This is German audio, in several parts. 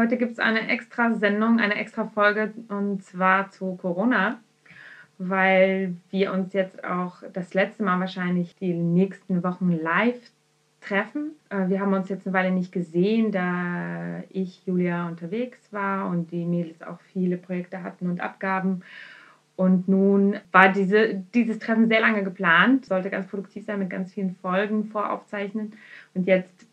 Heute gibt es eine extra Sendung, eine extra Folge und zwar zu Corona, weil wir uns jetzt auch das letzte Mal wahrscheinlich die nächsten Wochen live treffen. Äh, Wir haben uns jetzt eine Weile nicht gesehen, da ich, Julia, unterwegs war und die Mädels auch viele Projekte hatten und Abgaben. Und nun war diese, dieses Treffen sehr lange geplant, sollte ganz produktiv sein mit ganz vielen Folgen voraufzeichnen. Und jetzt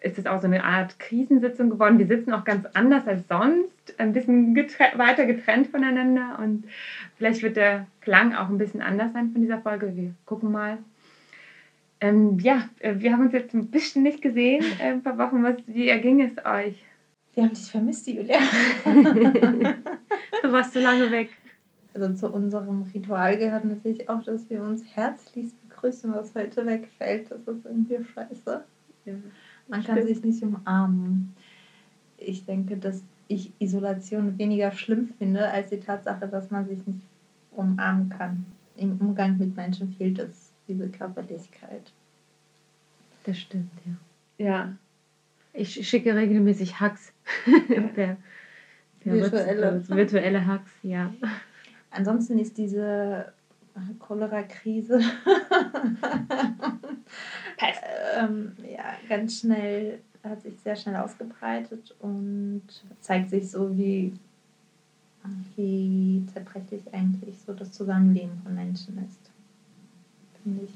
ist es auch so eine Art Krisensitzung geworden. Wir sitzen auch ganz anders als sonst, ein bisschen getre weiter getrennt voneinander und vielleicht wird der Klang auch ein bisschen anders sein von dieser Folge. Wir gucken mal. Ähm, ja, äh, wir haben uns jetzt ein bisschen nicht gesehen, äh, ein paar Wochen. Was, wie erging es euch? Wir haben dich vermisst, Julia. Du warst so lange weg. Also zu unserem Ritual gehört natürlich auch, dass wir uns herzlichst begrüßen, was heute wegfällt. Das ist irgendwie scheiße. Man kann Stimmt. sich nicht umarmen. Ich denke, dass ich Isolation weniger schlimm finde, als die Tatsache, dass man sich nicht umarmen kann. Im Umgang mit Menschen fehlt es, diese Körperlichkeit. Das stimmt, ja. Ja, Ich schicke regelmäßig Hacks. per, per Virtuelle. Virtuelle Hacks, ja. Ansonsten ist diese Cholera-Krise Pest. ähm, ganz schnell, hat sich sehr schnell ausgebreitet und zeigt sich so, wie, wie zerbrechlich eigentlich so das Zusammenleben von Menschen ist. Finde ich.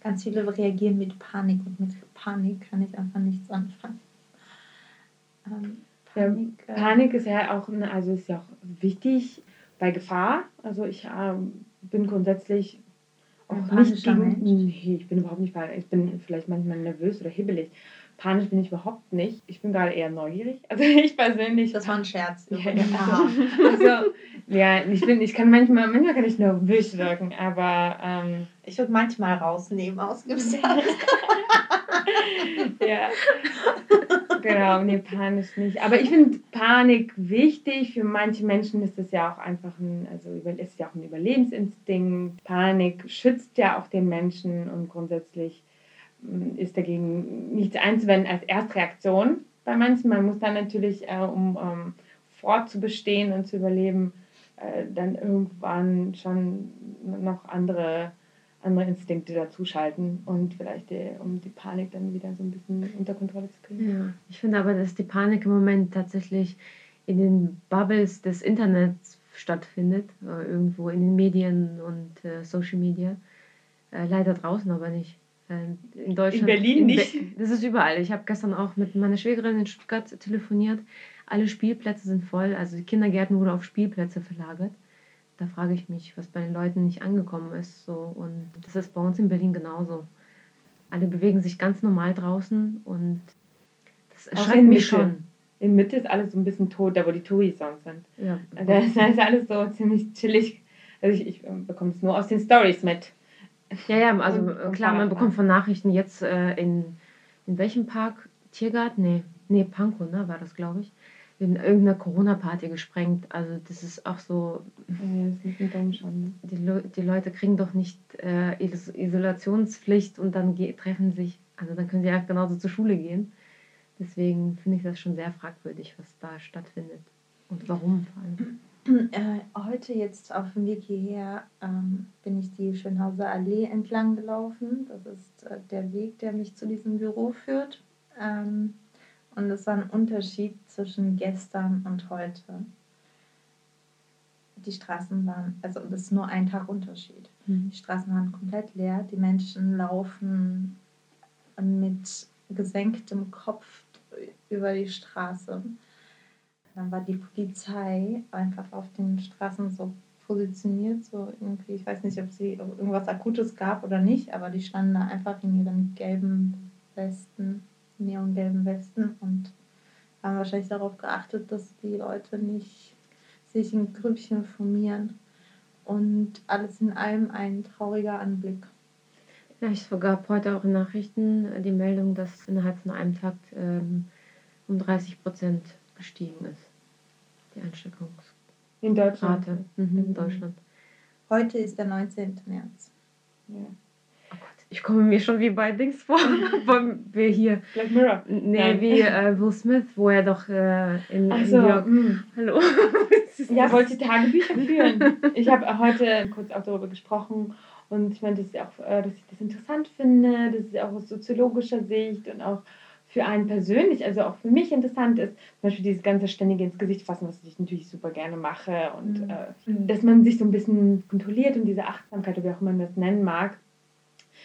Ganz viele reagieren mit Panik und mit Panik kann ich einfach nichts anfangen. Ähm, Ja, Panik, äh, Panik ist ja auch, also ist ja auch wichtig bei Gefahr. Also ich ähm, bin grundsätzlich nicht panischer gegen, nee, ich bin überhaupt nicht panisch. Ich bin vielleicht manchmal nervös oder hibbelig. Panisch bin ich überhaupt nicht. Ich bin gerade eher neugierig. Also ich persönlich. Das war ein Scherz. Ja, also, also, ja, ich bin, ich kann manchmal, manchmal kann ich nervös wirken, aber ähm, Ich würde manchmal rausnehmen aus Gesetz. ja. Genau, nee, panisch nicht. Aber ich finde Panik wichtig. Für manche Menschen ist es ja auch einfach ein, also ist ja auch ein Überlebensinstinkt. Panik schützt ja auch den Menschen und grundsätzlich mm, ist dagegen nichts einzuwenden als Erstreaktion bei manchen. Man muss dann natürlich, äh, um ähm, fortzubestehen und zu überleben, äh, dann irgendwann schon noch andere andere Instinkte dazuschalten und vielleicht die, um die Panik dann wieder so ein bisschen unter Kontrolle zu kriegen. Ja, ich finde aber, dass die Panik im Moment tatsächlich in den Bubbles des Internets stattfindet, äh, irgendwo in den Medien und äh, Social Media. Äh, leider draußen aber nicht. Äh, in Deutschland. Berlin Be- nicht? Das ist überall. Ich habe gestern auch mit meiner Schwägerin in Stuttgart telefoniert. Alle Spielplätze sind voll. Also die Kindergärten wurden auf Spielplätze verlagert. Da frage ich mich, was bei den Leuten nicht angekommen ist. So. Und das ist bei uns in Berlin genauso. Alle bewegen sich ganz normal draußen und das erschreckt mich schon. In Mitte ist alles so ein bisschen tot, da wo die Touri-Songs sind. Ja. Da ist, alles so ziemlich chillig. Also ich, ich ähm, bekomme es nur aus den Stories mit. ja, ja, also Und- äh, klar, man bekommt von Nachrichten jetzt äh, in, in welchem Park? Tiergarten? Nee, nee, Pankow, ne, war das, glaube ich. In irgendeiner Corona-Party gesprengt. Also das ist auch so, Ja, das ist ein schon. Ne? die, Le die Leute kriegen doch nicht äh, Is Isolationspflicht und dann treffen sich, also dann können sie ja genauso zur Schule gehen. Deswegen finde ich das schon sehr fragwürdig, was da stattfindet. Und warum vor allem. Äh, heute jetzt auf dem Weg hierher ähm, bin ich die Schönhauser Allee entlang gelaufen. Das ist äh, der Weg, der mich zu diesem Büro führt. Ähm, und es war ein Unterschied zwischen gestern und heute. Die Straßen waren, also das ist nur ein Tag Unterschied. Die Straßen waren komplett leer. Die Menschen laufen mit gesenktem Kopf über die Straße. Dann war die Polizei einfach auf den Straßen so positioniert. So irgendwie, ich weiß nicht, ob sie ob irgendwas Akutes gab oder nicht, aber die standen da einfach in ihren gelben Westen, neongelben Westen und haben wahrscheinlich darauf geachtet, dass die Leute nicht sich in Grüppchen formieren. Und alles in allem ein trauriger Anblick. Ja, ich gab heute auch in Nachrichten die Meldung, dass innerhalb von einem Tag ähm, um 30 Prozent gestiegen ist. Die Ansteckungsrate. In Deutschland. Mhm, in Deutschland. Heute ist der 19. März. Ja. Ich komme mir schon wie bei Dings vor. Wir hier. Black Mirror. Nee, Nein. wie äh, Will Smith, wo er doch äh, in, Ach in New York. mm. Hallo. Ja, wollte Tagebücher führen. Ich habe heute kurz auch darüber gesprochen und ich meine, dass ich, auch, äh, dass ich das interessant finde, dass es auch aus soziologischer Sicht und auch für einen persönlich, also auch für mich interessant ist, zum Beispiel dieses ganze ständige ins Gesicht fassen, was ich natürlich super gerne mache und Mhm. äh, dass man sich so ein bisschen kontrolliert und diese Achtsamkeit, oder wie auch immer man das nennen mag,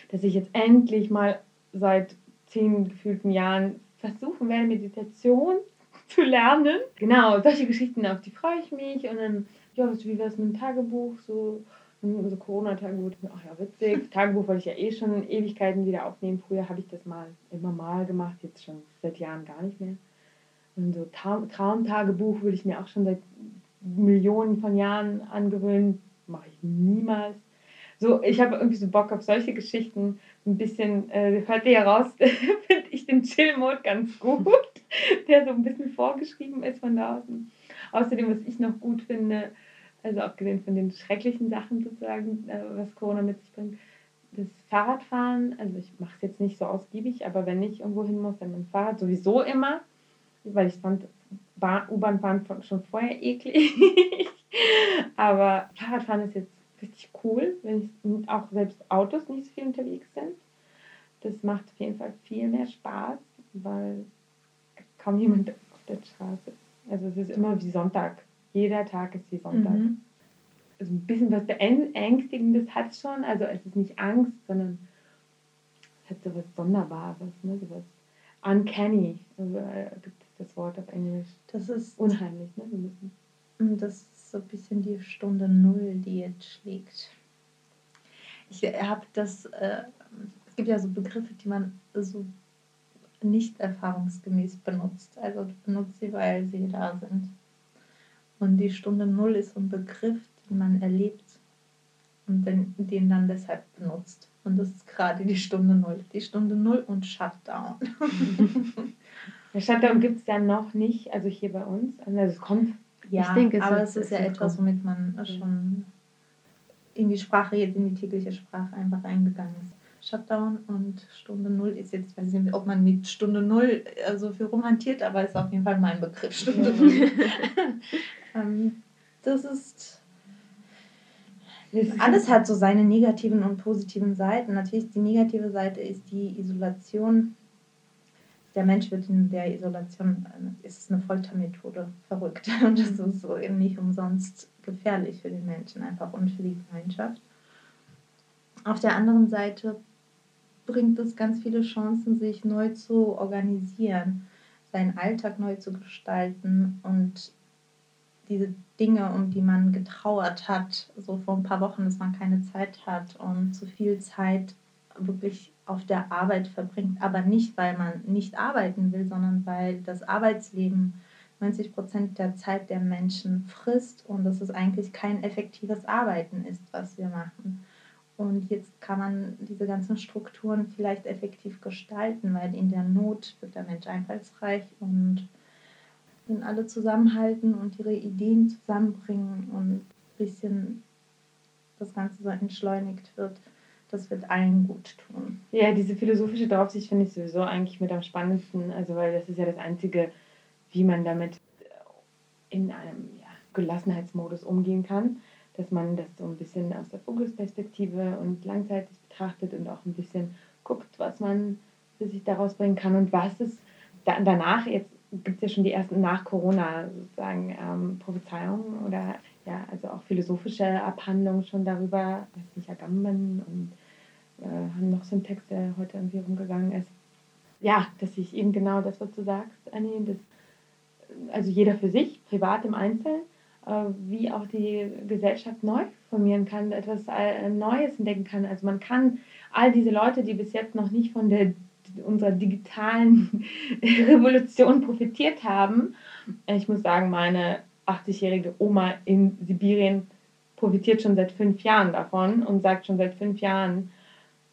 dass ich jetzt endlich mal seit zehn gefühlten Jahren versuchen werde, Meditation zu lernen. Genau, solche Geschichten, auf die freue ich mich. Und dann, ja, wie wäre es mit dem Tagebuch? So, so Corona-Tagebuch, ach ja, witzig. Tagebuch wollte ich ja eh schon Ewigkeiten wieder aufnehmen. Früher habe ich das mal immer mal gemacht, jetzt schon seit Jahren gar nicht mehr. Und so Traum Traumtagebuch würde ich mir auch schon seit Millionen von Jahren angewöhnen. Mache ich niemals. So, ich habe irgendwie so Bock auf solche Geschichten. Ein bisschen, äh, hört ihr ja finde ich den Chill-Mode ganz gut, der so ein bisschen vorgeschrieben ist von draußen. Außerdem, was ich noch gut finde, also abgesehen von den schrecklichen Sachen sozusagen, äh, was Corona mit sich bringt, das Fahrradfahren, also ich mache es jetzt nicht so ausgiebig, aber wenn ich irgendwo hin muss, dann mit dem Fahrrad sowieso immer, weil ich fand Bahn- U-Bahn fahren schon vorher eklig. aber Fahrradfahren ist jetzt richtig cool, wenn ich, auch selbst Autos nicht so viel unterwegs sind. Das macht auf jeden Fall viel mehr Spaß, weil kaum jemand auf der Straße ist. Also es ist immer wie Sonntag. Jeder Tag ist wie Sonntag. Mhm. Also ein bisschen was Beängstigendes hat es schon. Also es ist nicht Angst, sondern es hat so was Sonderbares, ne? so was uncanny. Also, äh, gibt es das Wort auf Englisch. Das ist, Unheimlich, ne? Das so ein bisschen die Stunde Null, die jetzt schlägt. Ich habe das, äh, es gibt ja so Begriffe, die man so nicht erfahrungsgemäß benutzt. Also benutzt sie, weil sie da sind. Und die Stunde Null ist so ein Begriff, den man erlebt und den, den dann deshalb benutzt. Und das ist gerade die Stunde Null. Die Stunde Null und Shutdown. Der Shutdown gibt es ja noch nicht, also hier bei uns. Also es kommt. Ja, Ich denke, es aber es ist ja etwas, womit man schon in die Sprache, jetzt in die tägliche Sprache einfach eingegangen ist. Shutdown und Stunde Null ist jetzt, weiß ich nicht, ob man mit Stunde Null äh, so viel rumhantiert, aber ist auf jeden Fall mein Begriff, Stunde Null. ähm, Das ist alles hat so seine negativen und positiven Seiten. Natürlich die negative Seite ist die Isolation. Der Mensch wird in der Isolation, äh, ist eine Foltermethode, verrückt. Und das ist so eben nicht umsonst gefährlich für den Menschen einfach und für die Gemeinschaft. Auf der anderen Seite bringt es ganz viele Chancen, sich neu zu organisieren, seinen Alltag neu zu gestalten und diese Dinge, um die man getrauert hat, so vor ein paar Wochen, dass man keine Zeit hat und zu viel Zeit wirklich auf der Arbeit verbringt, aber nicht, weil man nicht arbeiten will, sondern weil das Arbeitsleben 90 Prozent der Zeit der Menschen frisst und dass es eigentlich kein effektives Arbeiten ist, was wir machen. Und jetzt kann man diese ganzen Strukturen vielleicht effektiv gestalten, weil in der Not wird der Mensch einfallsreich und wenn alle zusammenhalten und ihre Ideen zusammenbringen und ein bisschen das Ganze so entschleunigt wird, das wird allen gut tun. Ja, diese philosophische Draufsicht finde ich sowieso eigentlich mit am spannendsten. Also, weil das ist ja das Einzige, wie man damit in einem ja, Gelassenheitsmodus umgehen kann. Dass man das so ein bisschen aus der Vogelsperspektive und langzeitig betrachtet und auch ein bisschen guckt, was man für sich daraus bringen kann und was es da, danach, jetzt gibt es ja schon die ersten nach Corona sozusagen ähm, Prophezeiungen oder ja, also auch philosophische Abhandlungen schon darüber, weiß nicht, Agamben und äh, haben noch so einen Text, der heute irgendwie rumgegangen ist. Ja, dass ich eben genau das, was du sagst, Annie, das, also jeder für sich, privat im Einzelnen, äh, wie auch die Gesellschaft neu formieren kann, etwas äh, Neues entdecken kann. Also man kann all diese Leute, die bis jetzt noch nicht von der unserer digitalen Revolution profitiert haben. Ich muss sagen, meine 80-jährige Oma in Sibirien profitiert schon seit fünf Jahren davon und sagt schon seit fünf Jahren,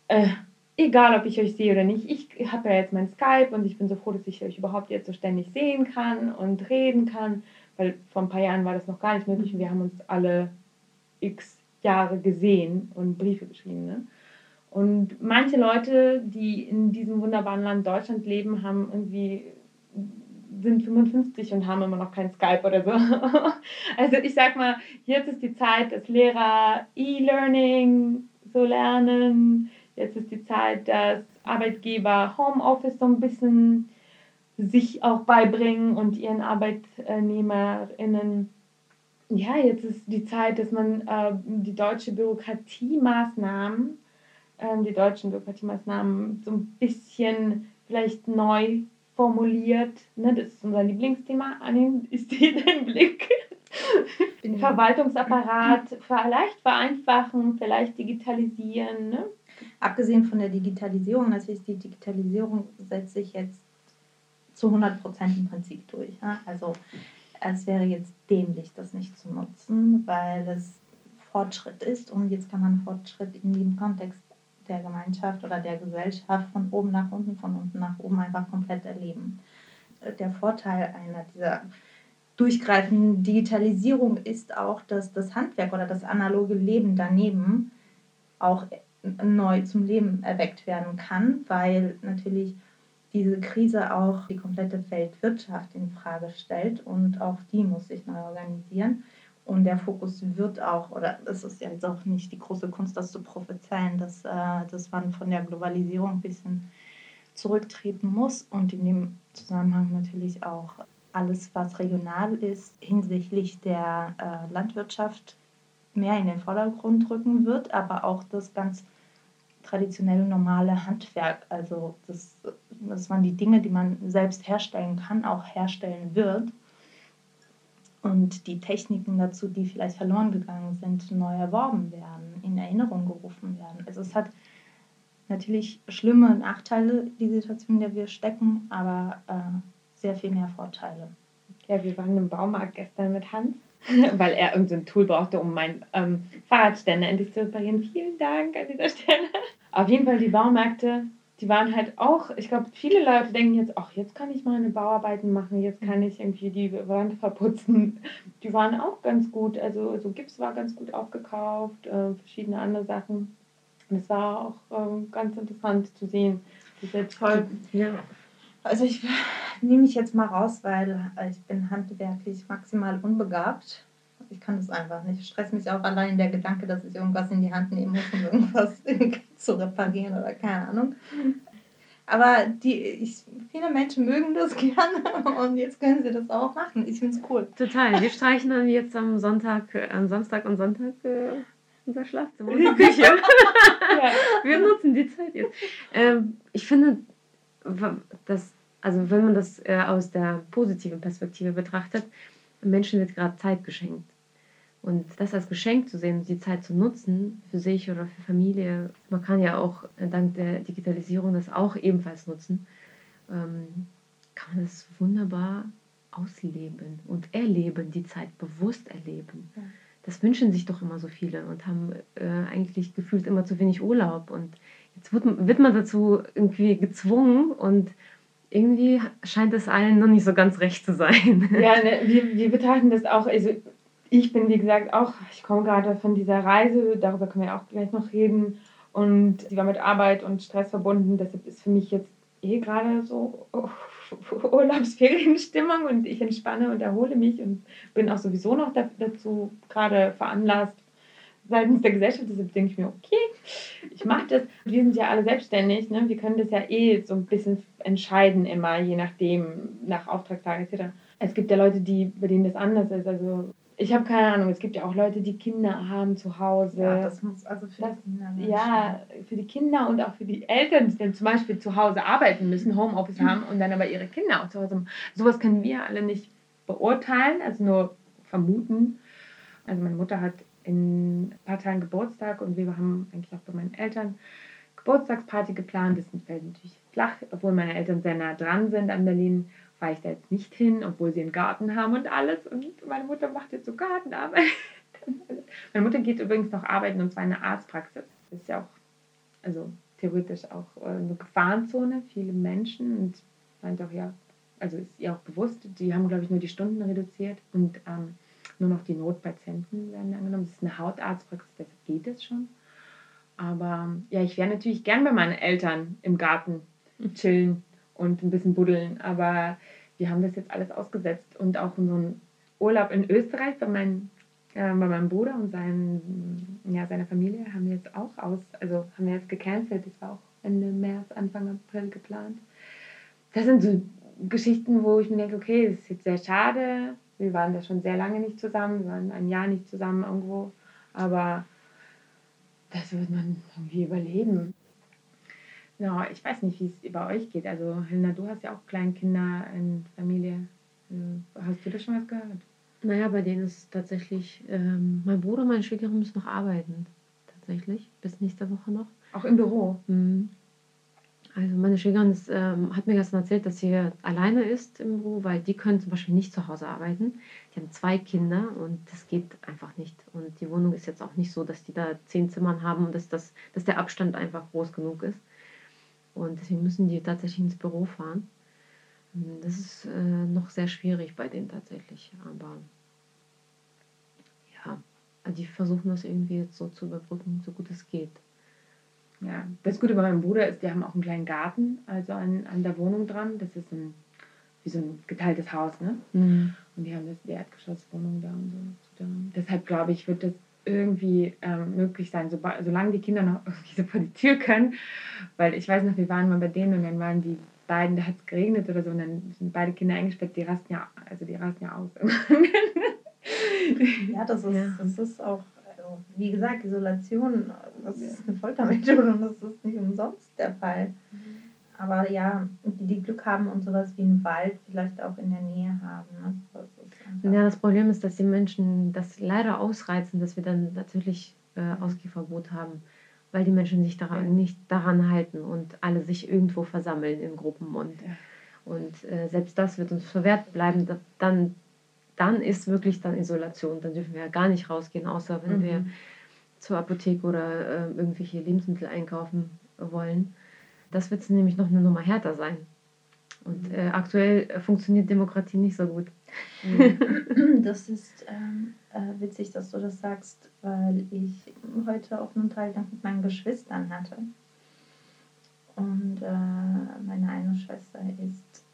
äh, egal ob ich euch sehe oder nicht, ich habe ja jetzt mein Skype und ich bin so froh, dass ich euch überhaupt jetzt so ständig sehen kann und reden kann, weil vor ein paar Jahren war das noch gar nicht möglich und wir haben uns alle x Jahre gesehen und Briefe geschrieben. Ne? Und manche Leute, die in diesem wunderbaren Land Deutschland leben, haben irgendwie sind 55 und haben immer noch kein Skype oder so. Also ich sag mal, jetzt ist die Zeit, dass Lehrer E-Learning so lernen. Jetzt ist die Zeit, dass Arbeitgeber Homeoffice so ein bisschen sich auch beibringen und ihren ArbeitnehmerInnen. Ja, jetzt ist die Zeit, dass man äh, die deutsche Bürokratiemaßnahmen, äh, die deutschen Bürokratiemaßnahmen so ein bisschen vielleicht neu formuliert. Ne, das ist unser Lieblingsthema. Annin, ist dein Blick? Verwaltungsapparat vielleicht vereinfachen, vielleicht digitalisieren. Ne? Abgesehen von der Digitalisierung, natürlich die Digitalisierung setzt sich jetzt zu 100 Prozent im Prinzip durch. Ja? Also es wäre jetzt dämlich, das nicht zu nutzen, weil es Fortschritt ist und jetzt kann man Fortschritt in dem Kontext der Gemeinschaft oder der Gesellschaft von oben nach unten, von unten nach oben einfach komplett erleben. Der Vorteil einer dieser durchgreifenden Digitalisierung ist auch, dass das Handwerk oder das analoge Leben daneben auch neu zum Leben erweckt werden kann, weil natürlich diese Krise auch die komplette Weltwirtschaft in Frage stellt und auch die muss sich neu organisieren. Und der Fokus wird auch, oder es ist jetzt auch nicht die große Kunst, das zu prophezeien, dass, äh, dass man von der Globalisierung ein bisschen zurücktreten muss und in dem Zusammenhang natürlich auch alles, was regional ist, hinsichtlich der äh, Landwirtschaft mehr in den Vordergrund rücken wird, aber auch das ganz traditionelle normale Handwerk, also das, dass man die Dinge, die man selbst herstellen kann, auch herstellen wird und die Techniken dazu, die vielleicht verloren gegangen sind, neu erworben werden, in Erinnerung gerufen werden. Also es hat natürlich schlimme Nachteile, die Situation, in der wir stecken, aber äh, sehr viel mehr Vorteile. Ja, wir waren im Baumarkt gestern mit Hans, weil er irgendein Tool brauchte, um meinen ähm, Fahrradständer endlich zu reparieren. Vielen Dank an dieser Stelle. Auf jeden Fall die Baumärkte die waren halt auch, ich glaube, viele Leute denken jetzt, ach, jetzt kann ich meine Bauarbeiten machen, jetzt kann ich irgendwie die Wand verputzen. Die waren auch ganz gut. Also so Gips war ganz gut aufgekauft, äh, verschiedene andere Sachen. Und es war auch äh, ganz interessant zu sehen. Diese Toll. Ja. Also ich nehme mich jetzt mal raus, weil ich bin handwerklich maximal unbegabt. Ich kann das einfach nicht. Ich stress mich auch allein der Gedanke, dass ich irgendwas in die Hand nehmen muss, um irgendwas zu reparieren oder keine Ahnung. Aber die, ich, viele Menschen mögen das gerne und jetzt können sie das auch machen. Ich finde es cool. Total. Wir streichen dann jetzt am Sonntag, äh, am Samstag und Sonntag äh, unser Schlafzimmer und die Küche. ja. Wir nutzen die Zeit jetzt. Ähm, ich finde, dass, also wenn man das äh, aus der positiven Perspektive betrachtet, Menschen wird gerade Zeit geschenkt. Und das als Geschenk zu sehen, die Zeit zu nutzen für sich oder für Familie. Man kann ja auch dank der Digitalisierung das auch ebenfalls nutzen. Ähm, kann man das wunderbar ausleben und erleben, die Zeit bewusst erleben. Ja. Das wünschen sich doch immer so viele und haben äh, eigentlich gefühlt immer zu wenig Urlaub. Und jetzt wird, wird man dazu irgendwie gezwungen und irgendwie scheint es allen noch nicht so ganz recht zu sein. Ja, ne, wir, wir betrachten das auch, also ich bin, wie gesagt, auch, ich komme gerade von dieser Reise, darüber können wir auch gleich noch reden. Und sie war mit Arbeit und Stress verbunden. Deshalb ist für mich jetzt eh gerade so Urlaubsferienstimmung und ich entspanne und erhole mich und bin auch sowieso noch dazu gerade veranlasst seitens der Gesellschaft. Deshalb denke ich mir, okay, ich mache das. Wir sind ja alle selbstständig. Ne? Wir können das ja eh so ein bisschen entscheiden immer, je nachdem, nach Auftragslage etc. Es gibt ja Leute, die, bei denen das anders ist. Also ich habe keine Ahnung, es gibt ja auch Leute, die Kinder haben zu Hause. Ja, das muss also für das, die Kinder. Ja, für die Kinder und auch für die Eltern, die dann zum Beispiel zu Hause arbeiten müssen, Homeoffice mhm. haben und dann aber ihre Kinder auch zu Hause haben. Sowas können wir alle nicht beurteilen, also nur vermuten. Also meine Mutter hat in ein paar Tagen Geburtstag und wir haben eigentlich auch bei meinen Eltern Geburtstagsparty geplant. Das fällt natürlich flach, obwohl meine Eltern sehr nah dran sind an Berlin, fahre ich da jetzt nicht hin, obwohl sie einen Garten haben und alles. Und meine Mutter macht jetzt so Gartenarbeit. meine Mutter geht übrigens noch arbeiten und zwar in einer Arztpraxis. Das ist ja auch, also theoretisch auch äh, eine Gefahrenzone, viele Menschen und meint auch, ja, also ist ihr auch bewusst, die haben, glaube ich, nur die Stunden reduziert und ähm, nur noch die Notpatienten werden angenommen. Das ist eine Hautarztpraxis, deshalb geht es schon. Aber ja, ich wäre natürlich gern bei meinen Eltern im Garten chillen und ein bisschen buddeln. Aber wir haben das jetzt alles ausgesetzt und auch unseren Urlaub in Österreich bei, mein, äh, bei meinem Bruder und seinen, ja, seiner Familie haben wir jetzt auch aus, also haben wir jetzt gecancelt. Das war auch Ende März, Anfang April geplant. Das sind so Geschichten, wo ich mir denke, okay, das ist jetzt sehr schade. Wir waren da schon sehr lange nicht zusammen, wir waren ein Jahr nicht zusammen irgendwo. Aber das wird man irgendwie überleben. Ja, ich weiß nicht, wie es bei euch geht. Also, Helena, du hast ja auch Kleinkinder in Familie. Äh, hast du das schon was gehört? Naja, bei denen ist tatsächlich, ähm, mein Bruder und meine Schwiegerin müssen noch arbeiten. Tatsächlich, bis nächste Woche noch. Auch im Büro? Mhm. Also meine Schwägerin ist, ähm, hat mir gestern erzählt, dass sie alleine ist im Büro, weil die können zum Beispiel nicht zu Hause arbeiten. Die haben zwei Kinder und das geht einfach nicht. Und die Wohnung ist jetzt auch nicht so, dass die da zehn Zimmern haben und dass, das, dass der Abstand einfach groß genug ist. Und deswegen müssen die tatsächlich ins Büro fahren. Das ist äh, noch sehr schwierig bei denen tatsächlich. Aber ja, die versuchen das irgendwie jetzt so zu überbrücken, so gut es geht. Ja, das Gute bei meinem Bruder ist, die haben auch einen kleinen Garten, also an, an der Wohnung dran. Das ist ein, wie so ein geteiltes Haus, ne? Mhm. Und die haben das, die Erdgeschosswohnung da und so. Deshalb glaube ich, wird das irgendwie ähm, möglich sein, so, solange die Kinder noch irgendwie so vor die Tür können. Weil ich weiß noch, wir waren mal bei denen und dann waren die beiden, da hat es geregnet oder so und dann sind beide Kinder eingesperrt, die rasten ja, also die rasten ja aus. ja, das ist, ja. das ist auch also, wie gesagt, Isolation, das ist eine Foltermethode und das ist nicht umsonst der Fall. Mhm. Aber ja, die, die Glück haben und sowas wie einen Wald vielleicht auch in der Nähe haben. Ne? Das ja, das Problem ist, dass die Menschen das leider ausreizen, dass wir dann natürlich äh, Ausgehverbot haben, weil die Menschen sich daran, ja. nicht daran halten und alle sich irgendwo versammeln in Gruppen. Und, ja. und äh, selbst das wird uns verwehrt bleiben. Dann dann ist wirklich dann Isolation. Dann dürfen wir ja gar nicht rausgehen, außer wenn mhm. wir zur Apotheke oder äh, irgendwelche Lebensmittel einkaufen wollen. Das wird nämlich noch eine Nummer härter sein. Und äh, aktuell äh, funktioniert Demokratie nicht so gut. Mhm. Das ist ähm, äh, witzig, dass du das sagst, weil ich heute auch einen Teil mit meinen Geschwistern hatte. Und äh, meine eine Schwester ist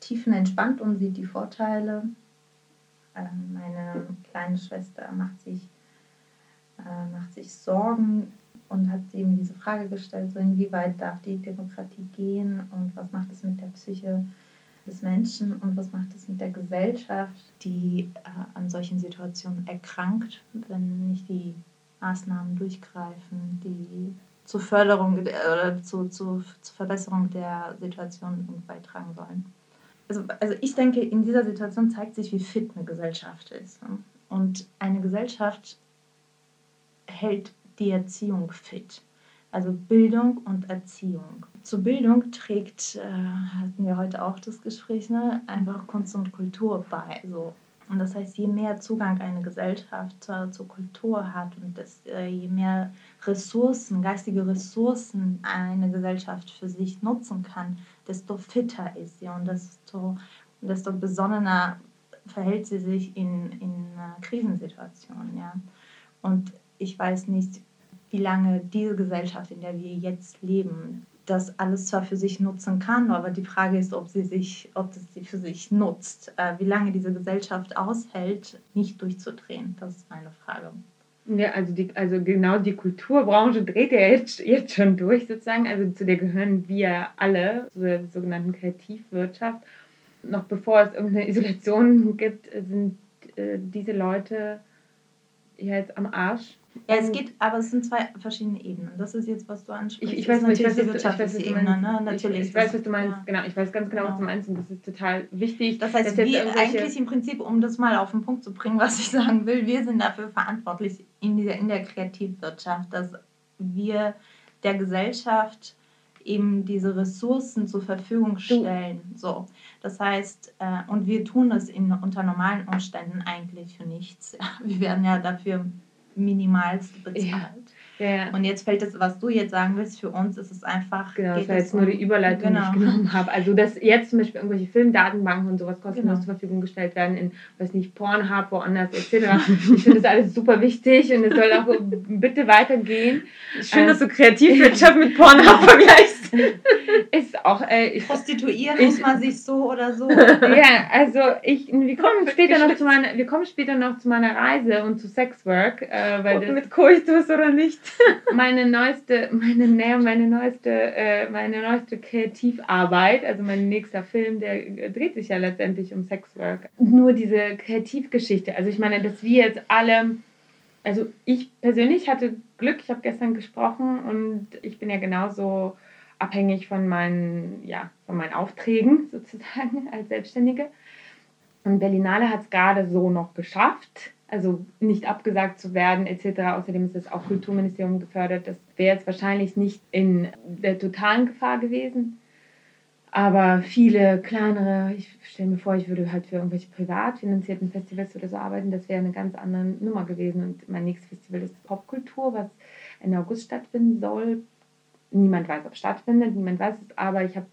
tiefenentspannt und sieht die Vorteile ähm, meine kleine Schwester macht sich, äh, macht sich Sorgen und hat eben diese Frage gestellt, so inwieweit darf die Demokratie gehen und was macht es mit der Psyche des Menschen und was macht es mit der Gesellschaft, die äh, an solchen Situationen erkrankt, wenn nicht die Maßnahmen durchgreifen, die zur Förderung oder zu, zu, zur Verbesserung der Situation beitragen sollen also, also ich denke, in dieser Situation zeigt sich, wie fit eine Gesellschaft ist. Und eine Gesellschaft hält die Erziehung fit. Also Bildung und Erziehung. Zur Bildung trägt, äh, hatten wir heute auch das Gespräch, ne, einfach Kunst und Kultur bei. So und das heißt, je mehr Zugang eine Gesellschaft zur, zur Kultur hat und das, äh, je mehr Ressourcen, geistige Ressourcen eine Gesellschaft für sich nutzen kann, desto fitter ist sie und desto, desto besonnener verhält sie sich in, in äh, Krisensituationen. Ja? Und ich weiß nicht, wie lange diese Gesellschaft, in der wir jetzt leben, das alles zwar für sich nutzen kann, aber die Frage ist, ob sie sich, ob das sie für sich nutzt, äh, wie lange diese Gesellschaft aushält, nicht durchzudrehen. Das ist meine Frage. Ja, also, die, also genau die Kulturbranche dreht ja jetzt, jetzt schon durch sozusagen. Also zu der gehören wir alle, zur sogenannten Kreativwirtschaft. Noch bevor es irgendeine Isolation gibt, sind äh, diese Leute jetzt am Arsch Ja, es geht, aber es sind zwei verschiedene Ebenen. Das ist jetzt, was du ansprichst. Ich, ich weiß, natürlich ich weiß, die was du- ich weiß, was du wirtschaftliche meinst. Ebene, ne? Natürlich. Ich, ich weiß, was du meinst. ja. Genau, ich weiß ganz genau, was du Genau. meinst und das ist total wichtig. Das heißt, wir irgendwelche- eigentlich im Prinzip, um das mal auf den Punkt zu bringen, was ich sagen will, wir sind dafür verantwortlich in, dieser, in der Kreativwirtschaft, dass wir der Gesellschaft eben diese Ressourcen zur Verfügung stellen. So. Das heißt, äh, und wir tun das in, unter normalen Umständen eigentlich für nichts. Wir werden ja dafür minimalst bezahlt. Ja, ja. Und jetzt fällt das, was du jetzt sagen willst, für uns ist es einfach. Genau, das war jetzt nur um- die Überleitung, genau. die ich genommen habe. Also, dass jetzt zum Beispiel irgendwelche Filmdatenbanken und sowas kostenlos Genau. zur Verfügung gestellt werden, in, weiß nicht, Pornhub, woanders, etc. ich finde das alles super wichtig und es soll auch bitte weitergehen. Schön, Äh, dass du Kreativwirtschaft mit Pornhub vergleichst. Ist auch, äh, ich, Prostituieren Ich- muss man sich so oder so. ja, also ich, wir kommen später noch zu meiner, wir kommen später noch zu meiner Reise und zu Sexwork, äh, weil das, mit Koitus oder nicht? Meine neueste, meine, nee, meine neueste, äh, meine neueste Kreativarbeit, also mein nächster Film, der äh, dreht sich ja letztendlich um Sexwork. Nur diese Kreativgeschichte. Also ich meine, dass wir jetzt alle, also ich persönlich hatte Glück, ich habe gestern gesprochen und ich bin ja genauso abhängig von meinen, ja, von meinen Aufträgen sozusagen als Selbstständige. Und Berlinale hat es gerade so noch geschafft, also nicht abgesagt zu werden etc. Außerdem ist das auch Kulturministerium gefördert. Das wäre jetzt wahrscheinlich nicht in der totalen Gefahr gewesen. Aber viele kleinere, ich stelle mir vor, ich würde halt für irgendwelche privat finanzierten Festivals oder so arbeiten, das wäre eine ganz andere Nummer gewesen. Und mein nächstes Festival ist Popkultur, was Ende August stattfinden soll. Niemand weiß, ob es stattfindet, niemand weiß es, aber ich habe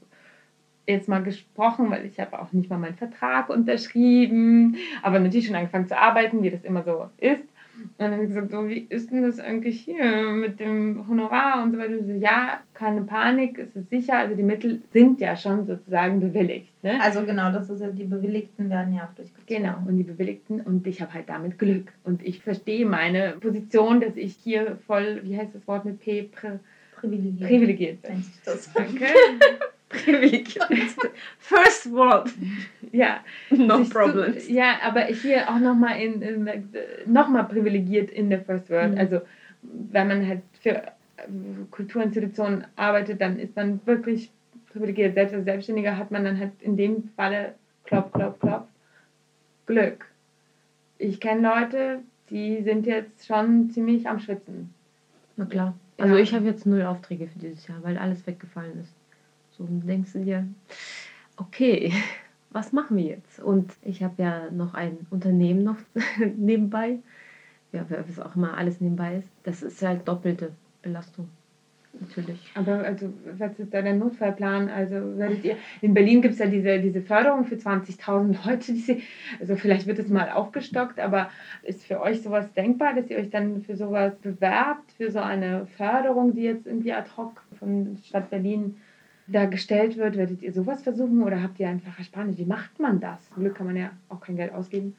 jetzt mal gesprochen, weil ich habe auch nicht mal meinen Vertrag unterschrieben, aber natürlich schon angefangen zu arbeiten, wie das immer so ist. Und dann habe ich gesagt, so, wie ist denn das eigentlich hier mit dem Honorar und so weiter? Und so, ja, keine Panik, es ist sicher, also die Mittel sind ja schon sozusagen bewilligt. Ne? Also genau, das ist ja, die Bewilligten werden ja auch durchgezogen. Genau, und die Bewilligten und ich habe halt damit Glück. Und ich verstehe meine Position, dass ich hier voll, wie heißt das Wort mit P, Pri Privilegiert. privilegiert bin. Das. Danke. Privilegiert. First World. Ja, No sich problems. So, ja, aber hier auch nochmal in, in, noch mal privilegiert in der First World. Mhm. Also wenn man halt für äh, Kulturinstitutionen arbeitet, dann ist man wirklich privilegiert. Selbst als Selbstständiger hat man dann halt in dem Falle klopf, klopf, klopf, Glück. Ich kenne Leute, die sind jetzt schon ziemlich am Schwitzen. Na klar. Also Ja. ich habe jetzt null Aufträge für dieses Jahr, weil alles weggefallen ist. So denkst du dir, okay, was machen wir jetzt? Und ich habe ja noch ein Unternehmen noch nebenbei. Ja, was auch immer alles nebenbei ist. Das ist halt doppelte Belastung. Natürlich. Aber also, was ist da der Notfallplan? Also, werdet ihr, in Berlin gibt es ja diese, diese Förderung für 20.000 Leute. Die sie, also, vielleicht wird es mal aufgestockt, aber ist für euch sowas denkbar, dass ihr euch dann für sowas bewerbt, für so eine Förderung, die jetzt irgendwie ad hoc von Stadt Berlin da gestellt wird? Werdet ihr sowas versuchen oder habt ihr einfach Ersparnis? Wie macht man das? Zum Glück kann man ja auch kein Geld ausgeben.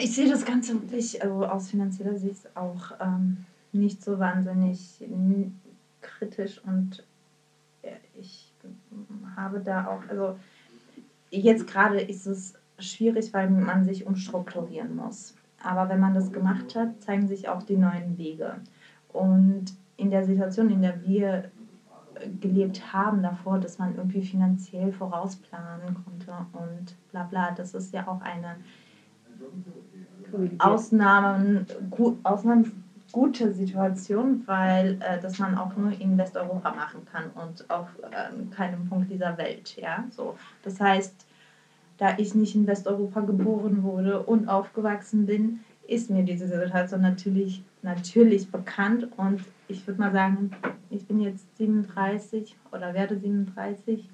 Ich sehe das Ganze wirklich, also aus finanzieller Sicht auch ähm, nicht so wahnsinnig kritisch und ich habe da auch, also jetzt gerade ist es schwierig, weil man sich umstrukturieren muss. Aber wenn man das gemacht hat, zeigen sich auch die neuen Wege. Und in der Situation, in der wir gelebt haben davor, dass man irgendwie finanziell vorausplanen konnte und bla bla, das ist ja auch eine Ausnahmen, gu, Ausnahmen gute Situation, weil äh, das man auch nur in Westeuropa machen kann und auf ähm, keinem Punkt dieser Welt. Ja? So, das heißt, da ich nicht in Westeuropa geboren wurde und aufgewachsen bin, ist mir diese Situation natürlich, natürlich bekannt und ich würde mal sagen, ich bin jetzt 37 oder werde 37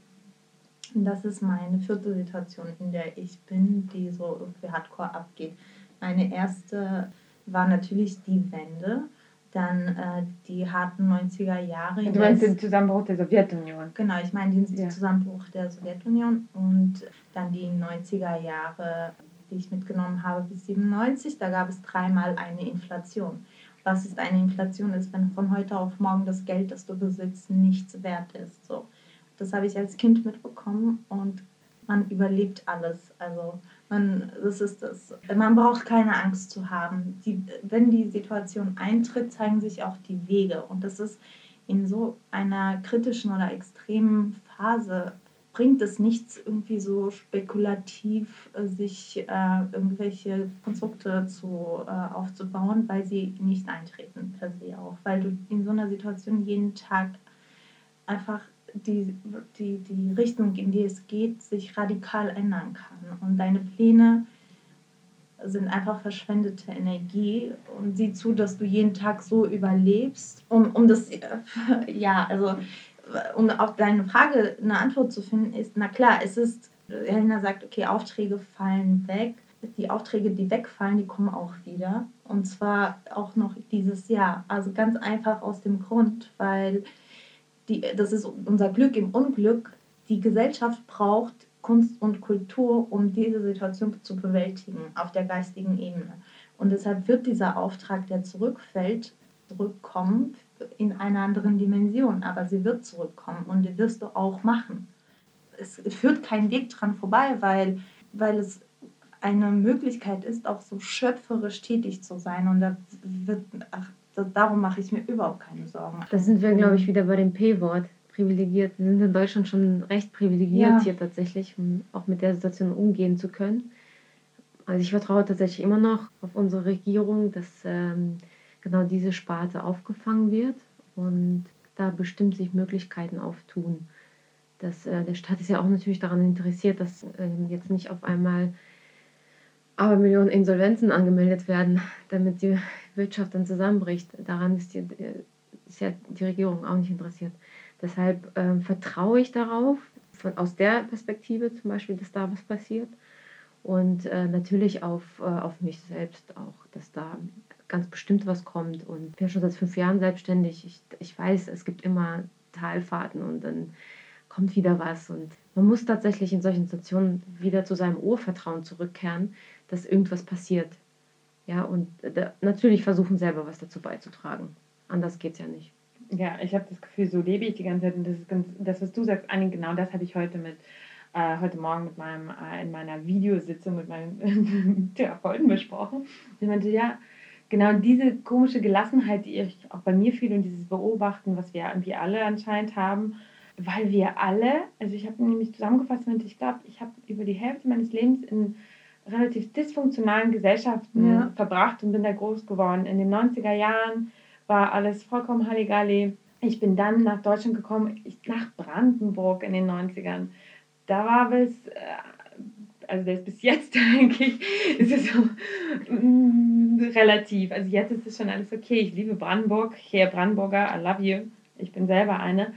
und das ist meine vierte Situation, in der ich bin, die so irgendwie hardcore abgeht. Meine erste war natürlich die Wende, dann äh, die harten 90er Jahre. Du meinst den Zusammenbruch der Sowjetunion? Genau, ich meine den Ja. Zusammenbruch der Sowjetunion und dann die 90er Jahre, die ich mitgenommen habe bis 97. Da gab es dreimal eine Inflation. Was ist eine Inflation? Ist, wenn von heute auf morgen das Geld, das du besitzt, nichts wert ist. So. Das habe ich als Kind mitbekommen und man überlebt alles. Also man, das ist das. Man braucht keine Angst zu haben. Die, wenn die Situation eintritt, zeigen sich auch die Wege. Und das ist in so einer kritischen oder extremen Phase bringt es nichts, irgendwie so spekulativ äh, sich äh, irgendwelche Konstrukte zu, äh, aufzubauen, weil sie nicht eintreten per se auch. Weil du in so einer Situation jeden Tag einfach die, die, die Richtung, in die es geht, sich radikal ändern kann. Und deine Pläne sind einfach verschwendete Energie und sieh zu, dass du jeden Tag so überlebst, um, um das, ja, also um auf deine Frage eine Antwort zu finden, ist, na klar, es ist, Helena sagt, okay, Aufträge fallen weg. Die Aufträge, die wegfallen, die kommen auch wieder. Und zwar auch noch dieses Jahr. Also ganz einfach aus dem Grund, weil die, das ist unser Glück im Unglück. Die Gesellschaft braucht Kunst und Kultur, um diese Situation zu bewältigen auf der geistigen Ebene. Und deshalb wird dieser Auftrag, der zurückfällt, zurückkommen in einer anderen Dimension. Aber sie wird zurückkommen und die wirst du auch machen. Es führt kein Weg dran vorbei, weil, weil es eine Möglichkeit ist, auch so schöpferisch tätig zu sein. Und da wird, ach, darum mache ich mir überhaupt keine Sorgen. Da sind wir, glaube ich, wieder bei dem P-Wort. Privilegiert. Wir sind in Deutschland schon recht privilegiert ja. hier tatsächlich, um auch mit der Situation umgehen zu können. Also ich vertraue tatsächlich immer noch auf unsere Regierung, dass ähm, genau diese Sparte aufgefangen wird und da bestimmt sich Möglichkeiten auftun. Das, äh, der Staat ist ja auch natürlich daran interessiert, dass äh, jetzt nicht auf einmal aber Millionen Insolvenzen angemeldet werden, damit die Wirtschaft dann zusammenbricht. Daran ist, die, ist ja die Regierung auch nicht interessiert. Deshalb äh, vertraue ich darauf, von, aus der Perspektive zum Beispiel, dass da was passiert. Und äh, natürlich auf, äh, auf mich selbst auch, dass da ganz bestimmt was kommt. Und ich bin schon seit fünf Jahren selbstständig. Ich, ich weiß, es gibt immer Talfahrten und dann kommt wieder was. Und man muss tatsächlich in solchen Situationen wieder zu seinem Urvertrauen zurückkehren, dass irgendwas passiert. Ja, und da, natürlich versuchen selber was dazu beizutragen. Anders geht es ja nicht. Ja, ich habe das Gefühl, so lebe ich die ganze Zeit. Und das ist ganz, das, was du sagst, Anni, genau das habe ich heute mit, äh, heute Morgen mit meinem, äh, in meiner Videositzung mit meinem Therapeuten besprochen. Ich meinte, ja, genau diese komische Gelassenheit, die ich auch bei mir fühle und dieses Beobachten, was wir irgendwie alle anscheinend haben, weil wir alle, also ich habe nämlich zusammengefasst, ich glaube, ich habe über die Hälfte meines Lebens in relativ dysfunktionalen Gesellschaften ja. verbracht und bin da groß geworden. In den 90er Jahren war alles vollkommen Halligalli. Ich bin dann nach Deutschland gekommen, ich, nach Brandenburg in den 90ern. Da war es, also das bis jetzt eigentlich, ist es so mm, relativ. Also jetzt ist es schon alles okay. Ich liebe Brandenburg, hier Brandenburger, I love you. Ich bin selber eine.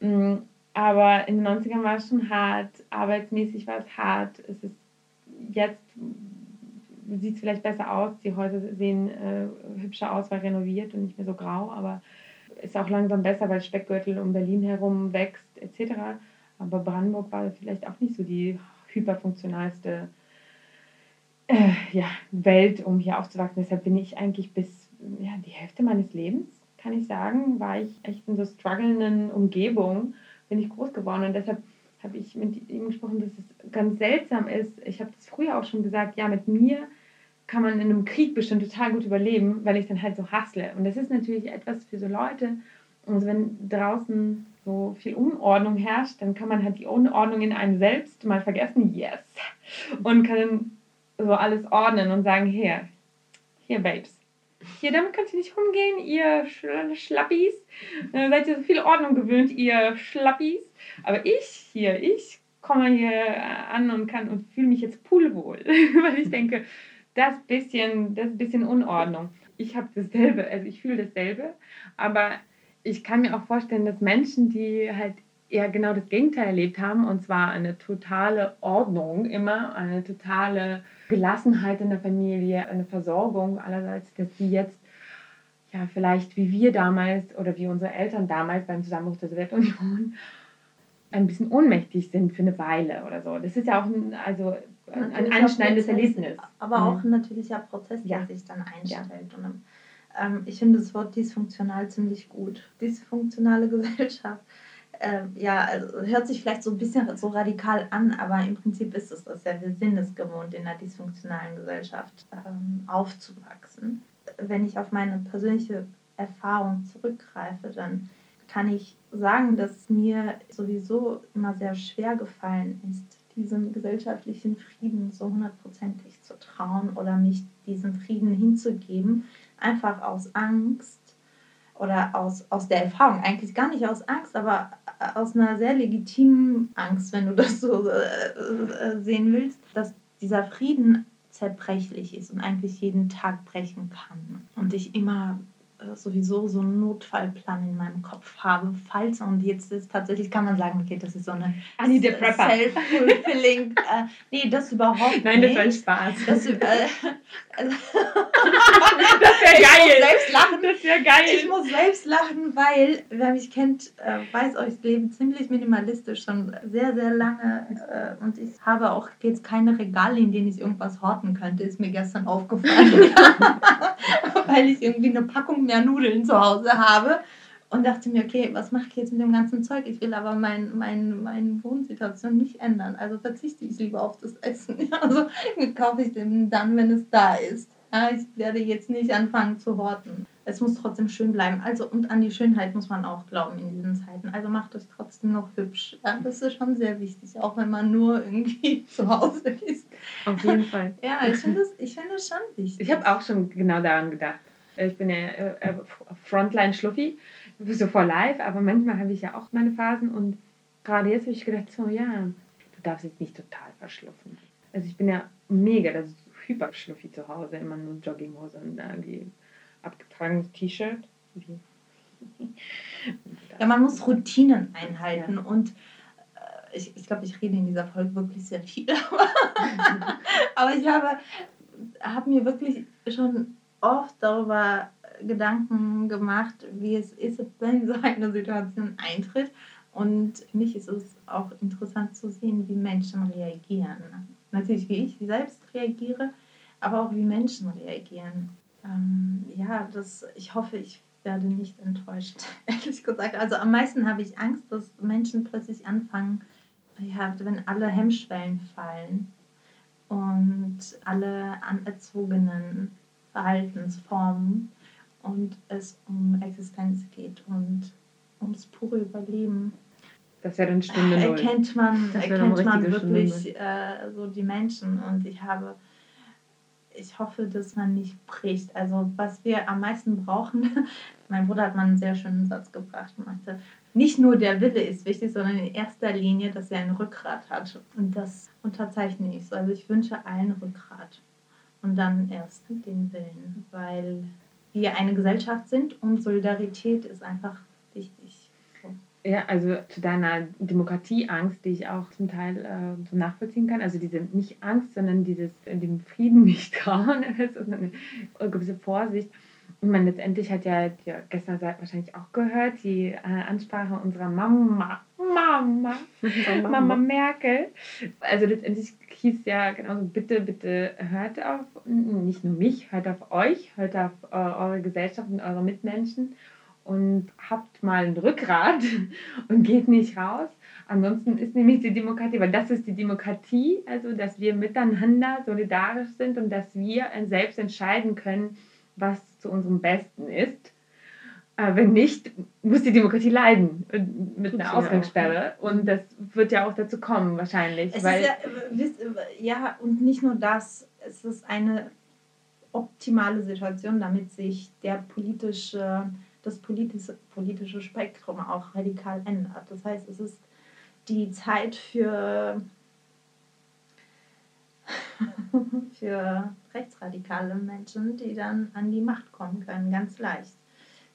Mm, aber in den 90ern war es schon hart, arbeitsmäßig war es hart. Es ist jetzt sieht es vielleicht besser aus. Die Häuser sehen äh, hübscher aus, weil renoviert und nicht mehr so grau, aber ist auch langsam besser, weil Speckgürtel um Berlin herum wächst etc. Aber Brandenburg war vielleicht auch nicht so die hyperfunktionalste äh, ja, Welt, um hier aufzuwachsen. Deshalb bin ich eigentlich bis ja, die Hälfte meines Lebens, kann ich sagen, war ich echt in so strugglenden Umgebung, bin ich groß geworden und deshalb habe ich mit ihm gesprochen, dass es ganz seltsam ist. Ich habe das früher auch schon gesagt, ja, mit mir kann man in einem Krieg bestimmt total gut überleben, weil ich dann halt so hassle. Und das ist natürlich etwas für so Leute, also wenn draußen so viel Unordnung herrscht, dann kann man halt die Unordnung in einem selbst mal vergessen, yes, und kann so alles ordnen und sagen, hier, hier, Babes, hier, damit könnt ihr nicht umgehen, ihr Schlappis. Äh, seid ihr so viel Ordnung gewöhnt, ihr Schlappis. Aber ich hier, ich komme hier an und kann und fühle mich jetzt poolwohl, weil ich denke, das bisschen, das bisschen Unordnung. Ich habe dasselbe, also ich fühle dasselbe, aber ich kann mir auch vorstellen, dass Menschen, die halt eher genau das Gegenteil erlebt haben, und zwar eine totale Ordnung immer, eine totale Gelassenheit in der Familie, eine Versorgung allerseits, dass die jetzt ja vielleicht wie wir damals oder wie unsere Eltern damals beim Zusammenbruch der Sowjetunion ein bisschen ohnmächtig sind für eine Weile oder so. Das ist ja auch ein, also ein, ein einschneidendes Erlebnis. Aber auch ein natürlicher Prozess, der ja. sich dann einstellt. Ja. Und, ähm, ich finde das Wort dysfunktional ziemlich gut. Dysfunktionale Gesellschaft äh, ja, also hört sich vielleicht so ein bisschen so radikal an, aber im Prinzip ist es das ja. Wir sind es gewohnt, in einer dysfunktionalen Gesellschaft ähm, aufzuwachsen. Wenn ich auf meine persönliche Erfahrung zurückgreife, dann kann ich sagen, dass mir sowieso immer sehr schwer gefallen ist, diesem gesellschaftlichen Frieden so hundertprozentig zu trauen oder mich diesem Frieden hinzugeben, einfach aus Angst oder aus, aus der Erfahrung, eigentlich gar nicht aus Angst, aber aus einer sehr legitimen Angst, wenn du das so äh, äh, sehen willst, dass dieser Frieden zerbrechlich ist und eigentlich jeden Tag brechen kann und ich immer äh, sowieso so einen Notfallplan in meinem Kopf habe, falls und jetzt ist tatsächlich kann man sagen, okay, das ist so eine self-fulfilling. äh, nee, das überhaupt Nein, nicht. Nein, das war ein Spaß. Das, äh, also das wäre geil. Ich muss selbst lachen. Das wäre geil. Ich muss selbst lachen, weil wer mich kennt, äh, weiß euch, ich lebe ziemlich minimalistisch schon sehr, sehr lange äh, und ich habe auch jetzt keine Regale, in denen ich irgendwas horten könnte, ist mir gestern aufgefallen, weil ich irgendwie eine Packung mehr Nudeln zu Hause habe und dachte mir, okay, was mache ich jetzt mit dem ganzen Zeug? Ich will aber meine mein, mein Wohnsituation nicht ändern. Also verzichte ich lieber auf das Essen. Also kaufe ich den dann, wenn es da ist. Ja, ich werde jetzt nicht anfangen zu horten. Es muss trotzdem schön bleiben. Also und an die Schönheit muss man auch glauben in diesen Zeiten. Also macht es trotzdem noch hübsch. Ja, das ist schon sehr wichtig, auch wenn man nur irgendwie zu Hause ist. Auf jeden Fall. Ja, ich finde es find schon wichtig. Ich habe auch schon genau daran gedacht. Ich bin ja äh, äh, Frontline-Schluffi, so vor live, aber manchmal habe ich ja auch meine Phasen und gerade jetzt habe ich gedacht, so ja, du darfst jetzt nicht total verschluffen. Also ich bin ja mega, das ist hyperschluffi zu Hause, immer nur Jogginghose und irgendwie abgetragenes T-Shirt. Ja, man muss Routinen einhalten ja. und äh, ich, ich glaube, ich rede in dieser Folge wirklich sehr viel, aber ich habe, habe mir wirklich schon oft darüber Gedanken gemacht, wie es ist, wenn so eine Situation eintritt. Und für mich ist es auch interessant zu sehen, wie Menschen reagieren. Natürlich, wie ich selbst reagiere, aber auch wie Menschen reagieren. Ähm, ja, das, ich hoffe, ich werde nicht enttäuscht, ehrlich gesagt. Also am meisten habe ich Angst, dass Menschen plötzlich anfangen, ja, wenn alle Hemmschwellen fallen und alle anerzogenen Verhaltensformen und es um Existenz geht und ums pure Überleben. Das wäre dann Stunde Null. Erkennt man, erkennt man wirklich äh, so die Menschen und ich habe, ich hoffe, dass man nicht bricht. Also was wir am meisten brauchen, mein Bruder hat mal einen sehr schönen Satz gebracht und meinte, nicht nur der Wille ist wichtig, sondern in erster Linie, dass er ein Rückgrat hat. Und das unterzeichne ich so. Also ich wünsche allen Rückgrat und dann erst den Willen, weil wir eine Gesellschaft sind und Solidarität ist einfach wichtig. Ja, also zu deiner Demokratieangst, die ich auch zum Teil äh, so nachvollziehen kann. Also diese nicht Angst, sondern dieses dem Frieden nicht trauen, sondern eine gewisse Vorsicht. Und man letztendlich hat ja, ja gestern wahrscheinlich auch gehört, die äh, Ansprache unserer Mama, Mama, Mama Merkel. Also letztendlich hieß ja genauso, bitte, bitte hört auf, nicht nur mich, hört auf euch, hört auf äh, eure Gesellschaft und eure Mitmenschen und habt mal ein Rückgrat und geht nicht raus. Ansonsten ist nämlich die Demokratie, weil das ist die Demokratie, also dass wir miteinander solidarisch sind und dass wir selbst entscheiden können, was zu unserem Besten ist. Äh, wenn nicht, muss die Demokratie leiden mit einer Ausgangssperre. Und das wird ja auch dazu kommen, wahrscheinlich. Es weil ja, ja, und nicht nur das, es ist eine optimale Situation, damit sich der politische, das politische, politische Spektrum auch radikal ändert. Das heißt, es ist die Zeit für für rechtsradikale Menschen, die dann an die Macht kommen können, ganz leicht.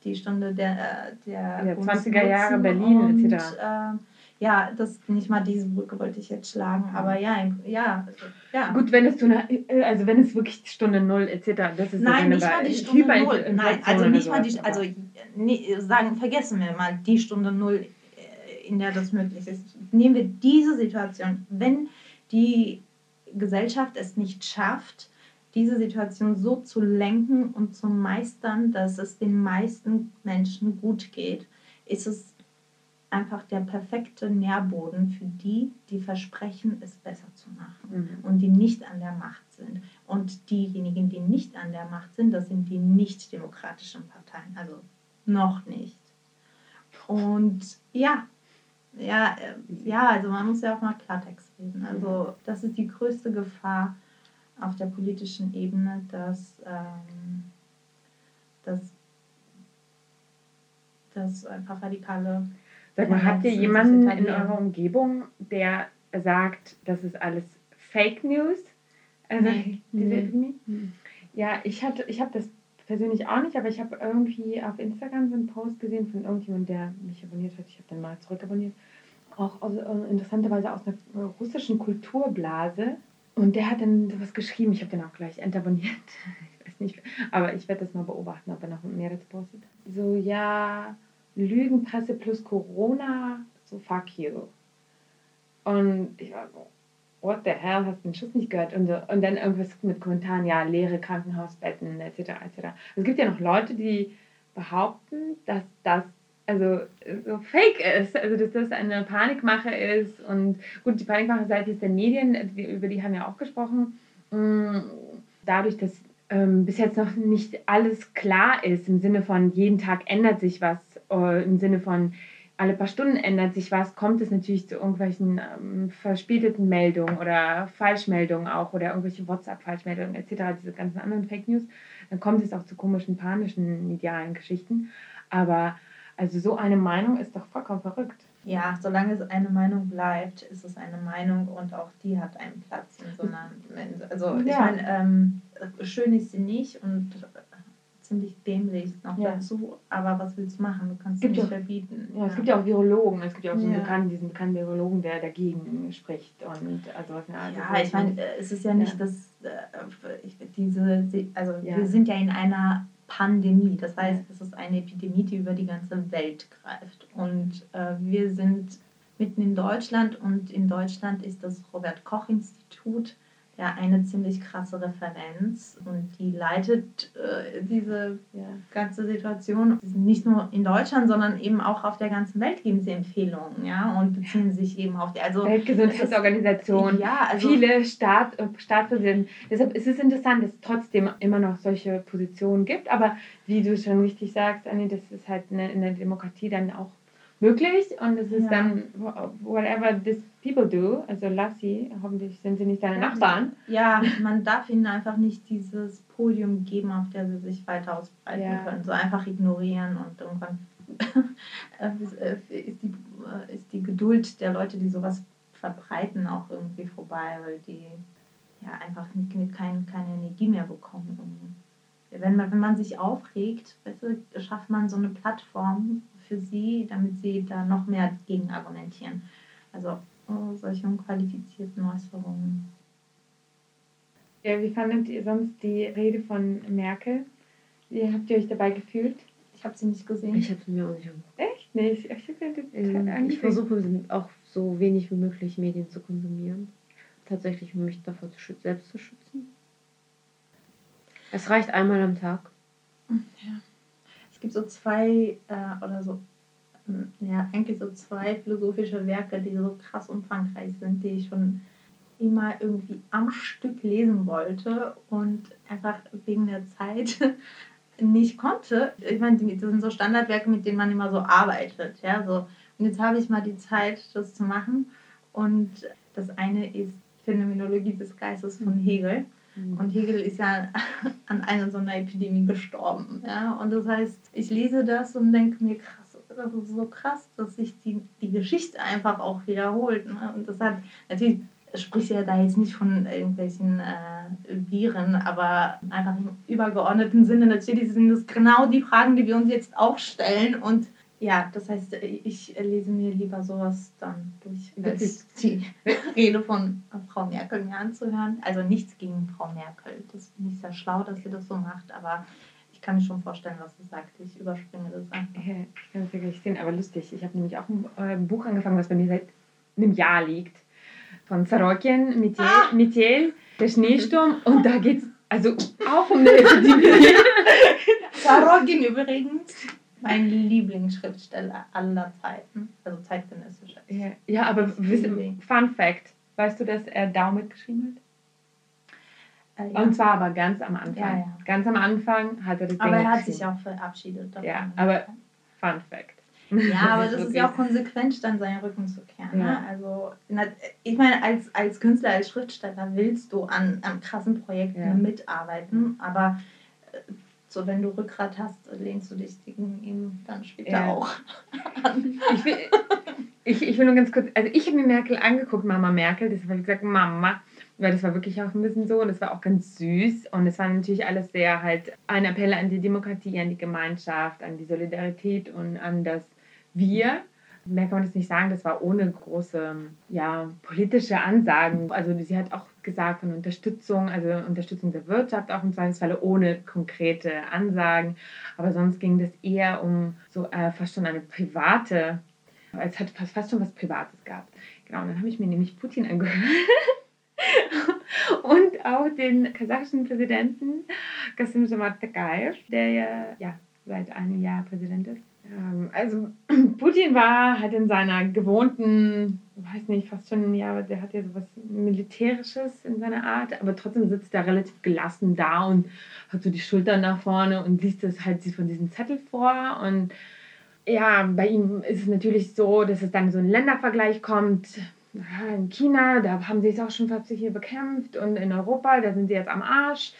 Die Stunde der, äh, der ja, 20er Jahre Berlin etc. Äh, ja, das nicht mal diese Brücke wollte ich jetzt schlagen, aber ja, ja, ja. Gut, wenn es zu einer, also wenn es wirklich Stunde Null etc. Das ist Nein, nicht mal die Stunde Null. Nein, also nicht mal die, also nee, sagen, vergessen wir mal die Stunde Null, äh, in der das möglich ist. Nehmen wir diese Situation, wenn die Gesellschaft es nicht schafft, diese Situation so zu lenken und zu meistern, dass es den meisten Menschen gut geht, ist es einfach der perfekte Nährboden für die, die versprechen, es besser zu machen Mhm. und die nicht an der Macht sind. Und diejenigen, die nicht an der Macht sind, das sind die nicht demokratischen Parteien. Also noch nicht. Und ja, ja, äh, ja, also man muss ja auch mal Klartext reden. Also das ist die größte Gefahr auf der politischen Ebene, dass, ähm, dass, dass einfach radikale Sag mal, habt ihr jemanden in eurer Umgebung, der sagt, das ist alles Fake News? Also, Nee. diese Nee. Ja, ich hatte, ich habe das persönlich auch nicht, aber ich habe irgendwie auf Instagram so einen Post gesehen von irgendjemandem, der mich abonniert hat. Ich habe dann mal zurückabonniert. Auch aus, äh, interessanterweise aus einer russischen Kulturblase. Und der hat dann sowas geschrieben. Ich habe den auch gleich entabonniert. Ich weiß nicht, aber ich werde das mal beobachten, ob er noch mehr dazu postet. So, ja, Lügenpresse plus Corona, so fuck you. Und ich war so, what the hell, hast du den Schuss nicht gehört? Und, so, und dann irgendwas mit Kommentaren, ja, leere Krankenhausbetten, etc. etc. Es gibt ja noch Leute, die behaupten, dass das also so fake ist, also dass das eine Panikmache ist. Und gut, die Panikmache seitens der Medien, die, über die haben wir auch gesprochen, mh, dadurch, dass ähm, bis jetzt noch nicht alles klar ist, im Sinne von jeden Tag ändert sich was, äh, im Sinne von alle paar Stunden ändert sich was, kommt es natürlich zu irgendwelchen ähm, verspäteten Meldungen oder Falschmeldungen auch oder irgendwelche WhatsApp-Falschmeldungen etc., diese ganzen anderen Fake News, dann kommt es auch zu komischen, panischen, medialen Geschichten. Aber also so eine Meinung ist doch vollkommen verrückt. Ja, solange es eine Meinung bleibt, ist es eine Meinung und auch die hat einen Platz in so einer. Also ich Ja. meine, ähm, schön ist sie nicht und ziemlich dämlich noch Ja. dazu, aber was willst du machen? Du kannst Gibt sie nicht ja- verbieten. Ja, es gibt ja auch Virologen, es gibt ja auch so einen Ja. bekannten, diesen bekannten Virologen, der dagegen spricht und also was eine Art Ja, ich meine, es ist ja nicht, Ja. dass äh, ich- diese, also Ja. wir sind ja in einer Pandemie. Das heißt, es ist eine Epidemie, die über die ganze Welt greift. Und äh, wir sind mitten in Deutschland und in Deutschland ist das Robert Koch Institut ja eine ziemlich krasse Referenz und die leitet äh, diese ja. ganze Situation. Nicht nur in Deutschland, sondern eben auch auf der ganzen Welt geben sie Empfehlungen, ja, und beziehen sich eben auf die. Also Weltgesundheitsorganisation, ja, also viele Staat, äh, Staatspräsidenten. Deshalb ist es interessant, dass es trotzdem immer noch solche Positionen gibt. Aber wie du schon richtig sagst, Anni, das ist halt in der- in der Demokratie dann auch möglich. Und es ist Ja. dann whatever these people do. Also lass sie, hoffentlich sind sie nicht deine Ja, Nachbarn. Ja, man darf ihnen einfach nicht dieses Podium geben, auf der sie sich weiter ausbreiten Ja. können. So einfach ignorieren und irgendwann äh, ist, die, äh, ist die Geduld der Leute, die sowas verbreiten, auch irgendwie vorbei, weil die ja einfach nicht, nicht kein, keine Energie mehr bekommen. Wenn man, wenn man sich aufregt, weißt du, schafft man so eine Plattform für sie, damit sie da noch mehr gegen argumentieren. Also oh, solche unqualifizierten Äußerungen. Ja, wie fandet ihr sonst die Rede von Merkel? Wie habt ihr euch dabei gefühlt? Ich habe sie nicht gesehen. Ich habe es mir auch nicht angeguckt. Echt nicht? Ich, Ähm, Ich versuche auch so wenig wie möglich Medien zu konsumieren. Tatsächlich, um mich davor zu schützen, selbst zu schützen. Es reicht einmal am Tag. Es gibt so zwei äh, oder so, ähm, ja, eigentlich so zwei philosophische Werke, die so krass umfangreich sind, die ich schon immer irgendwie am Stück lesen wollte und einfach wegen der Zeit nicht konnte. Ich meine, das sind so Standardwerke, mit denen man immer so arbeitet. Ja, so. Und jetzt habe ich mal die Zeit, das zu machen. Und das eine ist Phänomenologie des Geistes von Hegel. Und Hegel ist ja an einer so einer Epidemie gestorben. Ja? Und das heißt, ich lese das und denke mir, krass, das ist so krass, dass sich die, die Geschichte einfach auch wiederholt. Ne? Und das hat natürlich spricht ja da jetzt nicht von irgendwelchen äh, Viren, aber einfach im übergeordneten Sinne natürlich sind das genau die Fragen, die wir uns jetzt auch stellen. Und ja, das heißt, ich lese mir lieber sowas dann durch, als die Rede von Frau Merkel mir anzuhören. Also nichts gegen Frau Merkel. Das finde ich sehr schlau, dass sie das so macht, aber ich kann mir schon vorstellen, was sie sagt. Ich überspringe das einfach. Ja, ich kann ja gleich sehen, aber lustig. Ich habe nämlich auch ein äh, Buch angefangen, was bei mir seit einem Jahr liegt. Von Sorokin, Metiel, Ah! Der Schneesturm. Und da geht es also auch um eine Epidemie. Sarogin übrigens. Mein Lieblingsschriftsteller aller Zeiten, also zeitgenössischer. Ja, ja aber wissen, Fun Fact: Weißt du, dass er Dau mitgeschrieben hat? Äh, ja. Und zwar aber ganz am Anfang. Ja, ja. Ganz am Anfang hat er das Aber er hat sich auch verabschiedet. Davon. Ja, aber Fun Fact. Ja, aber das ist ja auch konsequent, dann seinen Rücken zu kehren. Ne? Also, ich meine, als, als Künstler, als Schriftsteller willst du an, an krassen Projekten mitarbeiten, aber äh, so wenn du Rückgrat hast, lehnst du dich gegen ihn dann später ja. auch an. Ich will, ich, ich will nur ganz kurz, also ich habe mir Merkel angeguckt, Mama Merkel, das war wie gesagt Mama, weil das war wirklich auch ein bisschen so und es war auch ganz süß und es war natürlich alles sehr halt ein Appell an die Demokratie, an die Gemeinschaft, an die Solidarität und an das Wir mehr kann man das nicht sagen, das war ohne große ja, politische Ansagen. Also sie hat auch gesagt von Unterstützung, also Unterstützung der Wirtschaft auch im Zweifelsfalle ohne konkrete Ansagen. Aber sonst ging das eher um so äh, fast schon eine private, es hat fast, fast schon was Privates gehabt. Genau, und dann habe ich mir nämlich Putin angehört. und auch den kasachischen Präsidenten Kasim Tokayev, der ja, ja seit einem Jahr Präsident ist. Ähm, also Putin war halt in seiner gewohnten, weiß nicht, fast schon, ja, der hat ja sowas Militärisches in seiner Art, aber trotzdem sitzt er relativ gelassen da und hat so die Schultern nach vorne und liest es halt von diesem Zettel vor und ja, bei ihm ist es natürlich so, dass es dann so ein Ländervergleich kommt. In China, da haben sie es auch schon fast hier bekämpft und in Europa, da sind sie jetzt am Arsch.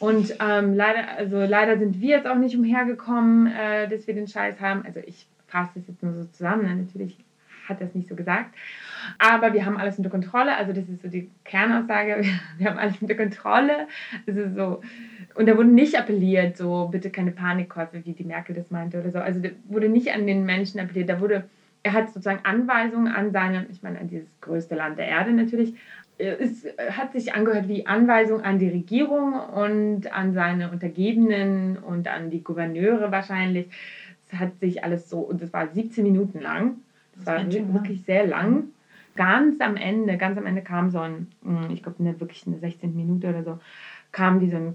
Und ähm, leider, also leider sind wir jetzt auch nicht umhergekommen, äh, dass wir den Scheiß haben. Also ich fasse das jetzt nur so zusammen. Ne? Natürlich hat es nicht so gesagt. Aber wir haben alles unter Kontrolle. Also das ist so die Kernaussage. Wir haben alles unter Kontrolle. Ist so. Und da wurde nicht appelliert, so bitte keine Panikkäufe, wie die Merkel das meinte oder so. Also da wurde nicht an den Menschen appelliert. Da wurde, er hat sozusagen Anweisungen an seine, ich meine an dieses größte Land der Erde natürlich, es hat sich angehört wie Anweisung an die Regierung und an seine Untergebenen und an die Gouverneure wahrscheinlich. Es hat sich alles so, und es war 17 Minuten lang. Das, war wirklich sehr lang. Ganz am Ende, ganz am Ende kam so ein, hm, ich glaube, eine, wirklich eine 16 Minute oder so, kam dieser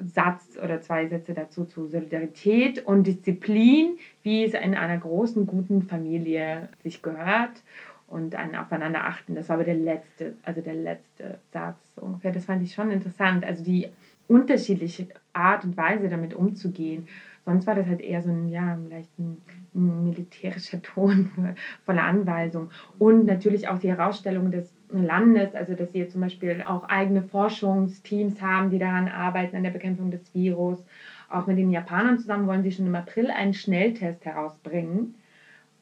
Satz oder zwei Sätze dazu zu Solidarität und Disziplin, wie es in einer großen, guten Familie sich gehört und ein Aufeinander achten. Das war aber der letzte, also der letzte Satz ungefähr. Das fand ich schon interessant. Also die unterschiedliche Art und Weise damit umzugehen. Sonst war das halt eher so ein, ja, vielleicht ein, ein militärischer Ton voller Anweisung. Und natürlich auch die Herausstellung des Landes, also dass sie zum Beispiel auch eigene Forschungsteams haben, die daran arbeiten, an der Bekämpfung des Virus. Auch mit den Japanern zusammen wollen sie schon im April einen Schnelltest herausbringen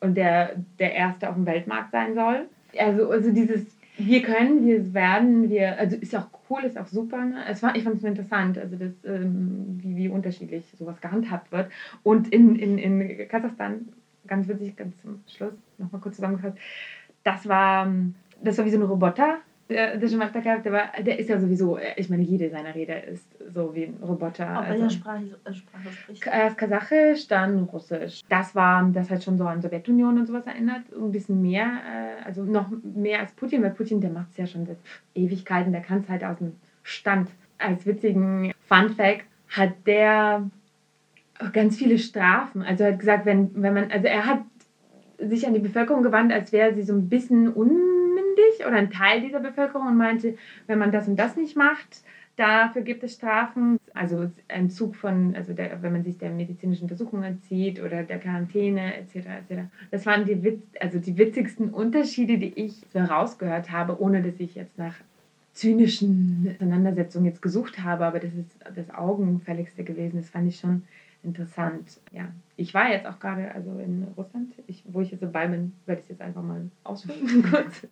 und der der erste auf dem Weltmarkt sein soll. Also, also dieses wir können, wir werden, wir, also ist auch cool, ist auch super. Ne? Es war, ich fand es interessant, also das, ähm, wie, wie unterschiedlich sowas gehandhabt wird. Und in, in, in Kasachstan, ganz witzig, ganz zum Schluss, nochmal kurz zusammengefasst, das war, das war wie so ein Roboter, mal gehabt, der, war, der ist ja sowieso, ich meine, jede seiner Rede ist so wie ein Roboter. Auf welcher also, Sprache, äh, Sprache spricht Erst Kasachisch, dann Russisch. Das war, das hat schon so an Sowjetunion und sowas erinnert. Ein bisschen mehr, äh, also noch mehr als Putin, weil Putin, der macht es ja schon seit Ewigkeiten, der kann es halt aus dem Stand. Als witzigen Fun Fact hat der ganz viele Strafen. Also er hat gesagt, wenn, wenn man, also er hat sich an die Bevölkerung gewandt, als wäre sie so ein bisschen un unmündig oder ein Teil dieser Bevölkerung und meinte, wenn man das und das nicht macht, dafür gibt es Strafen. Also Entzug von, also der, wenn man sich der medizinischen Untersuchung entzieht oder der Quarantäne etc. etc. Das waren die, Witz, also die witzigsten Unterschiede, die ich so herausgehört habe, ohne dass ich jetzt nach zynischen Auseinandersetzungen jetzt gesucht habe, aber das ist das Augenfälligste gewesen. Das fand ich schon interessant. Ja, ich war jetzt auch gerade also in Russland, ich, wo ich jetzt dabei bin, werde ich jetzt einfach mal ausführen kurz.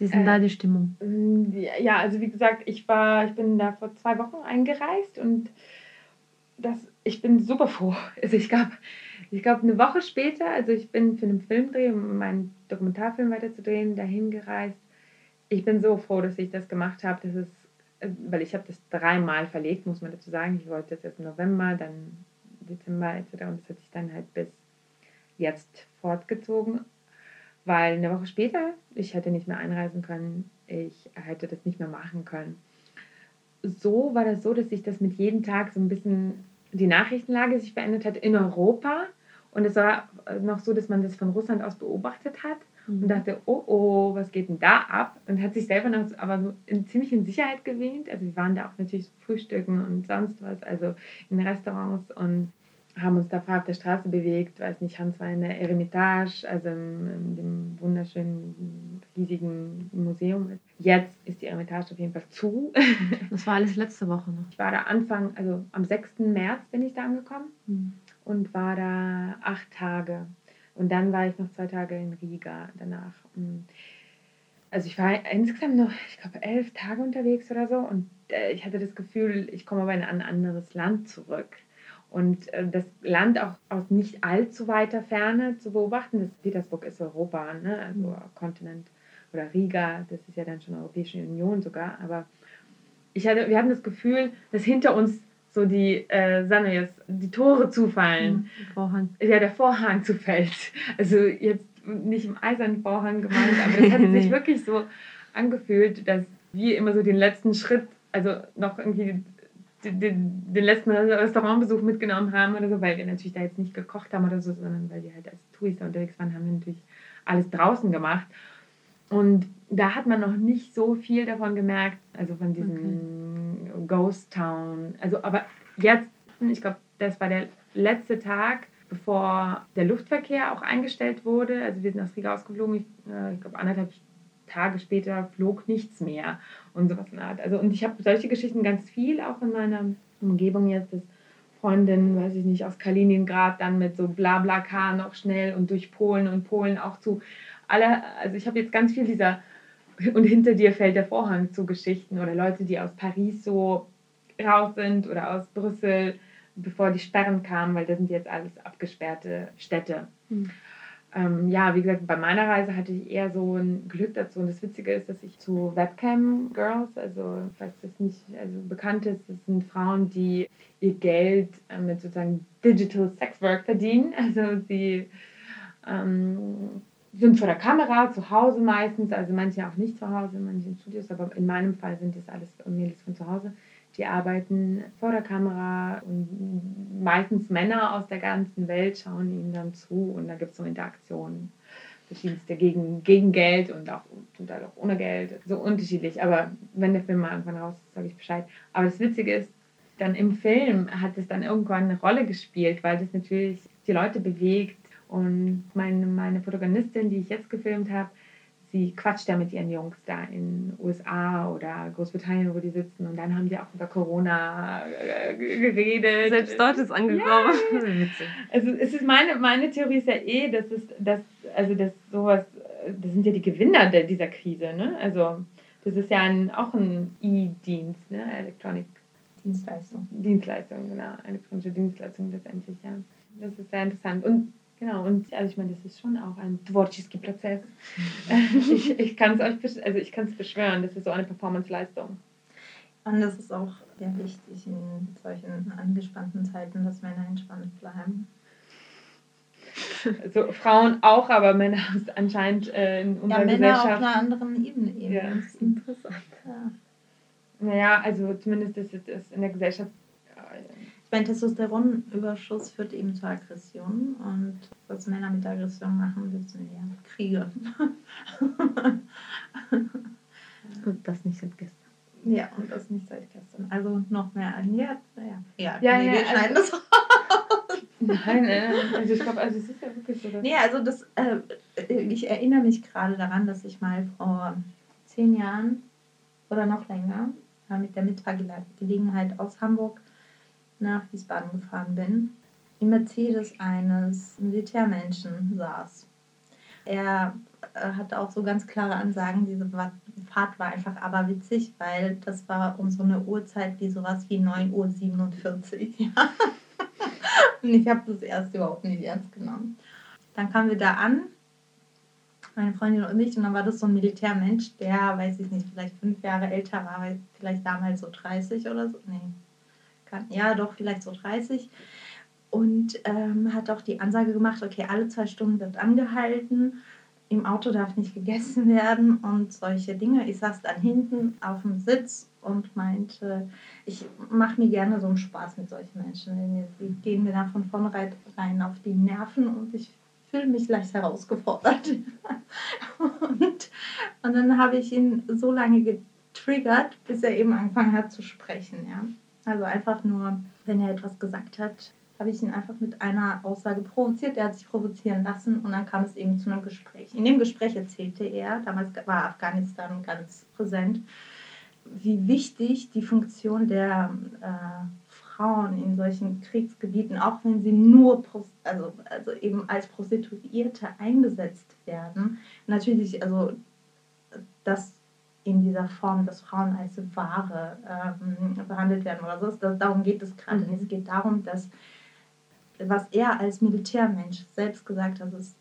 Wie ist denn äh, da die Stimmung? Mm, ja, also wie gesagt, ich war, ich bin da vor zwei Wochen eingereist und das, ich bin super froh. Also ich glaube, ich glaube eine Woche später, also ich bin für einen Filmdreh, um meinen Dokumentarfilm weiterzudrehen, dahin gereist. Ich bin so froh, dass ich das gemacht habe. Das ist, weil ich habe das dreimal verlegt, muss man dazu sagen. Ich wollte das jetzt im November, dann Dezember etc. Und das hat sich dann halt bis jetzt fortgezogen weil eine Woche später, ich hätte nicht mehr einreisen können, ich hätte das nicht mehr machen können. So war das so, dass sich das mit jedem Tag so ein bisschen die Nachrichtenlage sich verändert hat in Europa Und es war noch so, dass man das von Russland aus beobachtet hat Mhm. und dachte, oh oh, was geht denn da ab? Und hat sich selber noch aber so in, ziemlich in Sicherheit gewähnt. Also wir waren da auch natürlich so frühstücken und sonst was, also in Restaurants und haben uns da auf der Straße bewegt. Weiß nicht, Hans war in der Eremitage, also in, dem wunderschönen, riesigen Museum. Jetzt ist die Eremitage auf jeden Fall zu. Das war alles letzte Woche noch. Ich war da Anfang, also am 6. März bin ich da angekommen Mhm. und war da acht Tage. Und dann war ich noch zwei Tage in Riga danach. Also ich war insgesamt noch, ich glaube, elf Tage unterwegs oder so. Und äh, ich hatte das Gefühl, ich komme aber in ein anderes Land zurück. Und äh, das Land auch aus nicht allzu weiter Ferne zu beobachten. Das Petersburg ist Europa, ne? also Mhm. Kontinent. Oder Riga, das ist ja dann schon Europäische Union sogar. Aber ich hatte, wir hatten das Gefühl, dass hinter uns so die, äh, sagen wir jetzt, die Tore zufallen Mhm. Vorhang. ja, der Vorhang zufällt. Also jetzt nicht im eisernen Vorhang gemeint, aber es hat sich Nee. wirklich so angefühlt, dass wir immer so den letzten Schritt, also noch irgendwie den, den, letzten Restaurantbesuch mitgenommen haben oder so, weil wir natürlich da jetzt nicht gekocht haben oder so, sondern weil wir halt als Touristen unterwegs waren, haben wir natürlich alles draußen gemacht. Und da hat man noch nicht so viel davon gemerkt, also von diesem Ghost Town. Also, aber jetzt, ich glaube, das war der letzte Tag, bevor der Luftverkehr auch eingestellt wurde. Also wir sind aus Riga ausgeflogen. Ich, äh, ich glaube, anderthalb Tage später flog nichts mehr und sowas in der Art. Also, und ich habe solche Geschichten ganz viel auch in meiner Umgebung jetzt, dass Freundinnen, weiß ich nicht, aus Kaliningrad dann mit so Blabla-Car noch schnell und durch Polen und Polen auch zu alle, also ich habe jetzt ganz viel dieser und hinter dir fällt der Vorhang zu Geschichten oder Leute, die aus Paris so raus sind oder aus Brüssel, bevor die Sperren kamen, weil das sind jetzt alles abgesperrte Städte. Mhm. Ähm, ja, wie gesagt, bei meiner Reise hatte ich eher so ein Glück dazu. Und das Witzige ist, dass ich zu Webcam Girls, also falls das nicht also bekannt ist, das sind Frauen, die ihr Geld äh, mit sozusagen Digital Sex Work verdienen. Also sie ähm, sind vor der Kamera, zu Hause meistens, also manche auch nicht zu Hause, manche in Studios, aber in meinem Fall sind das alles Mädels von zu Hause. Die arbeiten vor der Kamera und meistens Männer aus der ganzen Welt schauen ihnen dann zu und da gibt es so Interaktionen. Verschiedenste gegen, gegen Geld und auch zum Teil auch ohne Geld. So unterschiedlich. Aber wenn der Film mal irgendwann raus ist, sage ich Bescheid. Aber das Witzige ist, dann im Film hat es dann irgendwann eine Rolle gespielt, weil das natürlich die Leute bewegt. Und meine, meine Protagonistin, die ich jetzt gefilmt habe, sie quatscht ja mit ihren Jungs da in USA oder Großbritannien, wo die sitzen. Und dann haben die auch über Corona äh, geredet. Selbst dort ist angekommen. Witzig. Also es ist meine, meine Theorie ist ja eh, dass es, dass, also dass sowas, das sind ja die Gewinner der, dieser Krise, ne? Also das ist ja ein, auch ein E-Dienst, ne? Electronic Dienstleistung. Dienstleistung, genau, elektronische Dienstleistung letztendlich, ja. Das ist sehr interessant. Und Genau, und also ich meine, das ist schon auch ein Dvorczyski-Prozess. ich ich kann es euch also ich kann's beschwören, das ist so eine Performance-Leistung. Und das ist auch sehr wichtig in solchen angespannten Zeiten, dass Männer entspannt bleiben. Also Frauen auch, aber Männer ist anscheinend äh, in unserer ja, Männer Gesellschaft. Männer auf einer anderen Ebene eben. Ja. Das ist interessant. Ja. Naja, also zumindest ist es in der Gesellschaft meine, Testosteronüberschuss führt eben zu Aggression und was Männer mit Aggression machen, wissen wir ja. Kriege. Und das nicht seit gestern. ja, und das nicht seit gestern. Also noch mehr an. Ja, ja. Ja, Ja, nee, ja, wir schneiden das raus. Nein, äh, also ich glaube, also es ist ja wirklich so. Dass Nee, also das, äh, ich erinnere mich gerade daran, dass ich mal vor zehn Jahren oder noch länger äh, mit der Mitfahrgelegenheit aus Hamburg nach Wiesbaden gefahren bin. Im Mercedes eines Militärmenschen saß. Er äh, hatte auch so ganz klare Ansagen. Diese Fahrt war einfach aber witzig, weil das war um so eine Uhrzeit wie sowas wie 9.47 Uhr. Und ich habe das erst überhaupt nicht ernst genommen. Dann kamen wir da an, meine Freundin und ich, und dann war das so ein Militärmensch, der, weiß ich nicht, vielleicht fünf Jahre älter war, vielleicht damals so 30 oder so. Nee, kann, ja, doch, vielleicht so 30. Und ähm, hat auch die Ansage gemacht, okay, alle zwei Stunden wird angehalten. im Auto darf nicht gegessen werden und solche Dinge. Ich saß dann hinten auf dem Sitz und meinte, ich mache mir gerne so einen Spaß mit solchen Menschen. Die gehen mir dann von vornherein rein auf die Nerven und ich fühle mich leicht herausgefordert. und, und dann habe ich ihn so lange getriggert, bis er eben angefangen hat zu sprechen. Ja? Also einfach nur, wenn er etwas gesagt hat, habe ich ihn einfach mit einer Aussage provoziert. Er hat sich provozieren lassen und dann kam es eben zu einem Gespräch. In dem Gespräch erzählte er, damals war Afghanistan ganz präsent, wie wichtig die Funktion der äh, Frauen in solchen Kriegsgebieten, auch wenn sie nur also, also eben als Prostituierte eingesetzt werden, natürlich, also das in dieser Form, dass Frauen als Ware ähm, behandelt werden oder so. Das, darum geht es gerade. Mhm. Es geht darum, dass was er als Militärmensch selbst gesagt hat, dass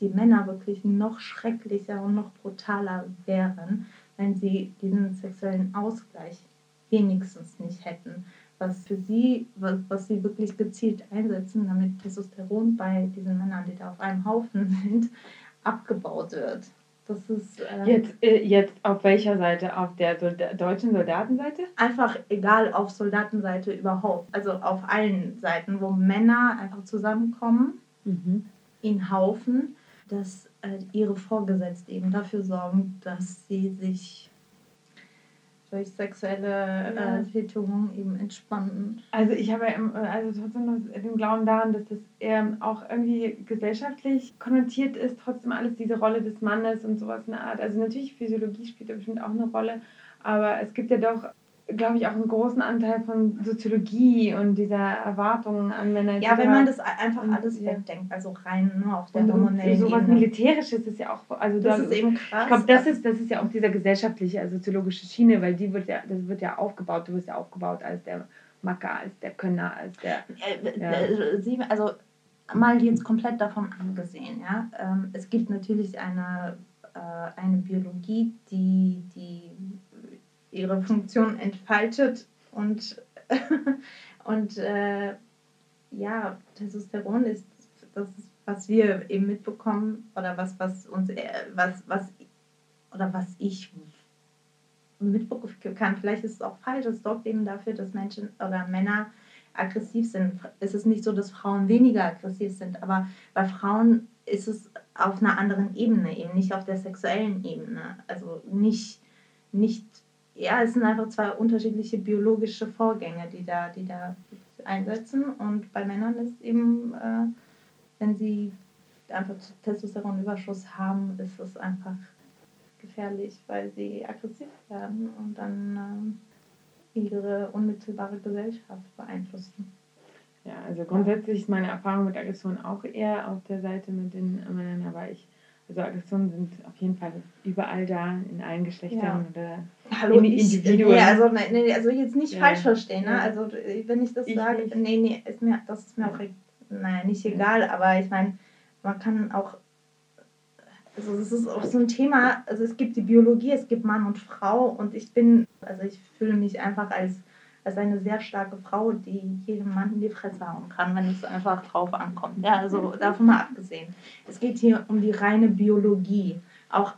die Männer wirklich noch schrecklicher und noch brutaler wären, wenn sie diesen sexuellen Ausgleich wenigstens nicht hätten. Was für sie, was, was sie wirklich gezielt einsetzen, damit Testosteron bei diesen Männern, die da auf einem Haufen sind, abgebaut wird. Das ist. Äh, jetzt, äh, jetzt auf welcher Seite? Auf der Solda deutschen Soldatenseite? Einfach egal, auf Soldatenseite überhaupt. Also auf allen Seiten, wo Männer einfach zusammenkommen, mhm. in Haufen, dass äh, ihre Vorgesetzten eben dafür sorgen, dass sie sich durch sexuelle ja. äh, Tätungen eben entspannen. Also ich habe ja also trotzdem noch den Glauben daran, dass das eher auch irgendwie gesellschaftlich konnotiert ist, trotzdem alles diese Rolle des Mannes und sowas in der Art. Also natürlich Physiologie spielt da bestimmt auch eine Rolle, aber es gibt ja doch glaube ich, auch einen großen Anteil von Soziologie und dieser Erwartungen an Männer. Ja, wenn man das einfach alles ja. wegdenkt, also rein nur auf der und hormonellen sowas Ebene. Militärisches ist ja auch, also das da, ist eben krass. Ich glaube, das ist, das ist ja auch dieser gesellschaftliche, also soziologische Schiene, weil die wird ja, das wird ja aufgebaut, du wirst ja aufgebaut als der Macker, als der Könner, als der. Ja. Äh, also mal jetzt komplett davon angesehen, ja. Ähm, es gibt natürlich eine, äh, eine Biologie, die, die ihre Funktion entfaltet und, und äh, ja, Testosteron ist das, ist, was wir eben mitbekommen oder was, was uns, äh, was, was, oder was ich mitbekommen kann, vielleicht ist es auch falsch, es sorgt eben dafür, dass Menschen oder Männer aggressiv sind. Es ist nicht so, dass Frauen weniger aggressiv sind, aber bei Frauen ist es auf einer anderen Ebene, eben nicht auf der sexuellen Ebene. Also nicht, nicht ja, es sind einfach zwei unterschiedliche biologische Vorgänge, die da, die da einsetzen. Und bei Männern ist eben, äh, wenn sie einfach Testosteronüberschuss haben, ist es einfach gefährlich, weil sie aggressiv werden und dann äh, ihre unmittelbare Gesellschaft beeinflussen. Ja, also grundsätzlich ist meine Erfahrung mit Aggression auch eher auf der Seite mit den Männern, aber ich also Aggressionen sind auf jeden Fall überall da, in allen Geschlechtern ja. oder Hallo, in Individuen. Nee, also, nee, also jetzt nicht ja. falsch verstehen. Ne? Also wenn ich das ich sage, nicht. nee, nee, ist mir, das ist mir auch naja, nicht egal, aber ich meine, man kann auch, also es ist auch so ein Thema, also es gibt die Biologie, es gibt Mann und Frau und ich bin, also ich fühle mich einfach als als eine sehr starke Frau, die jedem Mann in die Fresse hauen kann, wenn es einfach drauf ankommt. Ja, also davon mal abgesehen. Es geht hier um die reine Biologie, auch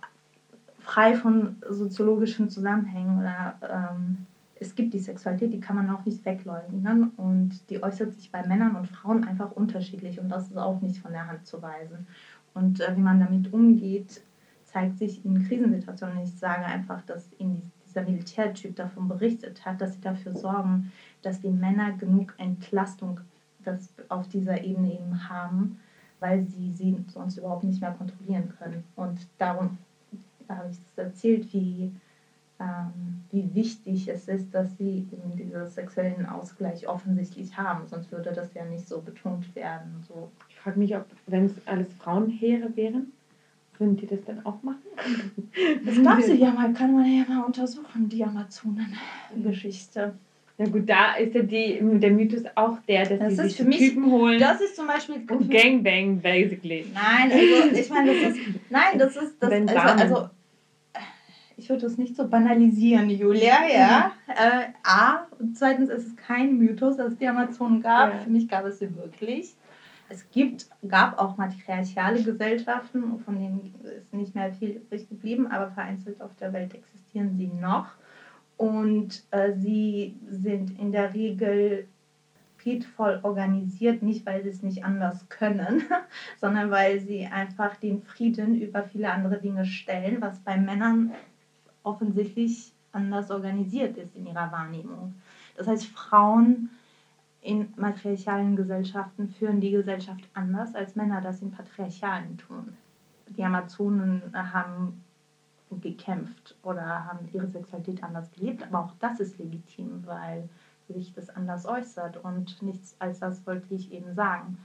frei von soziologischen Zusammenhängen oder ähm, es gibt die Sexualität, die kann man auch nicht wegleugnen und die äußert sich bei Männern und Frauen einfach unterschiedlich und das ist auch nicht von der Hand zu weisen. Und äh, wie man damit umgeht, zeigt sich in Krisensituationen. Ich sage einfach, dass in dieser Militärtyp davon berichtet hat, dass sie dafür sorgen, dass die Männer genug Entlastung das auf dieser Ebene eben haben, weil sie sie sonst überhaupt nicht mehr kontrollieren können. Und darum habe ich das erzählt, wie, ähm, wie wichtig es ist, dass sie eben diesen sexuellen Ausgleich offensichtlich haben. Sonst würde das ja nicht so betont werden. So. Ich frage mich, ob, wenn es alles Frauenheere wären, würden die das dann auch machen? Das darf sie ja mal, kann man ja mal untersuchen, die Amazonen-Geschichte. Na gut, da ist ja die, der Mythos auch der, dass das sie sich mich, Typen holen. Das ist zum Beispiel. Und Gangbang, basically. Nein, also ich meine, das ist. Nein, das ist. Das, also, also, ich würde das nicht so banalisieren, Julia, ja. Mhm. Äh, A. Und zweitens ist es kein Mythos, dass es die Amazonen gab. Ja. Für mich gab es sie wirklich. Es gibt, gab auch matriarchale Gesellschaften, von denen ist nicht mehr viel übrig geblieben, aber vereinzelt auf der Welt existieren sie noch. Und äh, sie sind in der Regel friedvoll organisiert, nicht weil sie es nicht anders können, sondern weil sie einfach den Frieden über viele andere Dinge stellen, was bei Männern offensichtlich anders organisiert ist in ihrer Wahrnehmung. Das heißt, Frauen in matriarchalen Gesellschaften führen die Gesellschaft anders, als Männer das in patriarchalen tun. Die Amazonen haben gekämpft oder haben ihre Sexualität anders gelebt, aber auch das ist legitim, weil sich das anders äußert und nichts als das wollte ich eben sagen.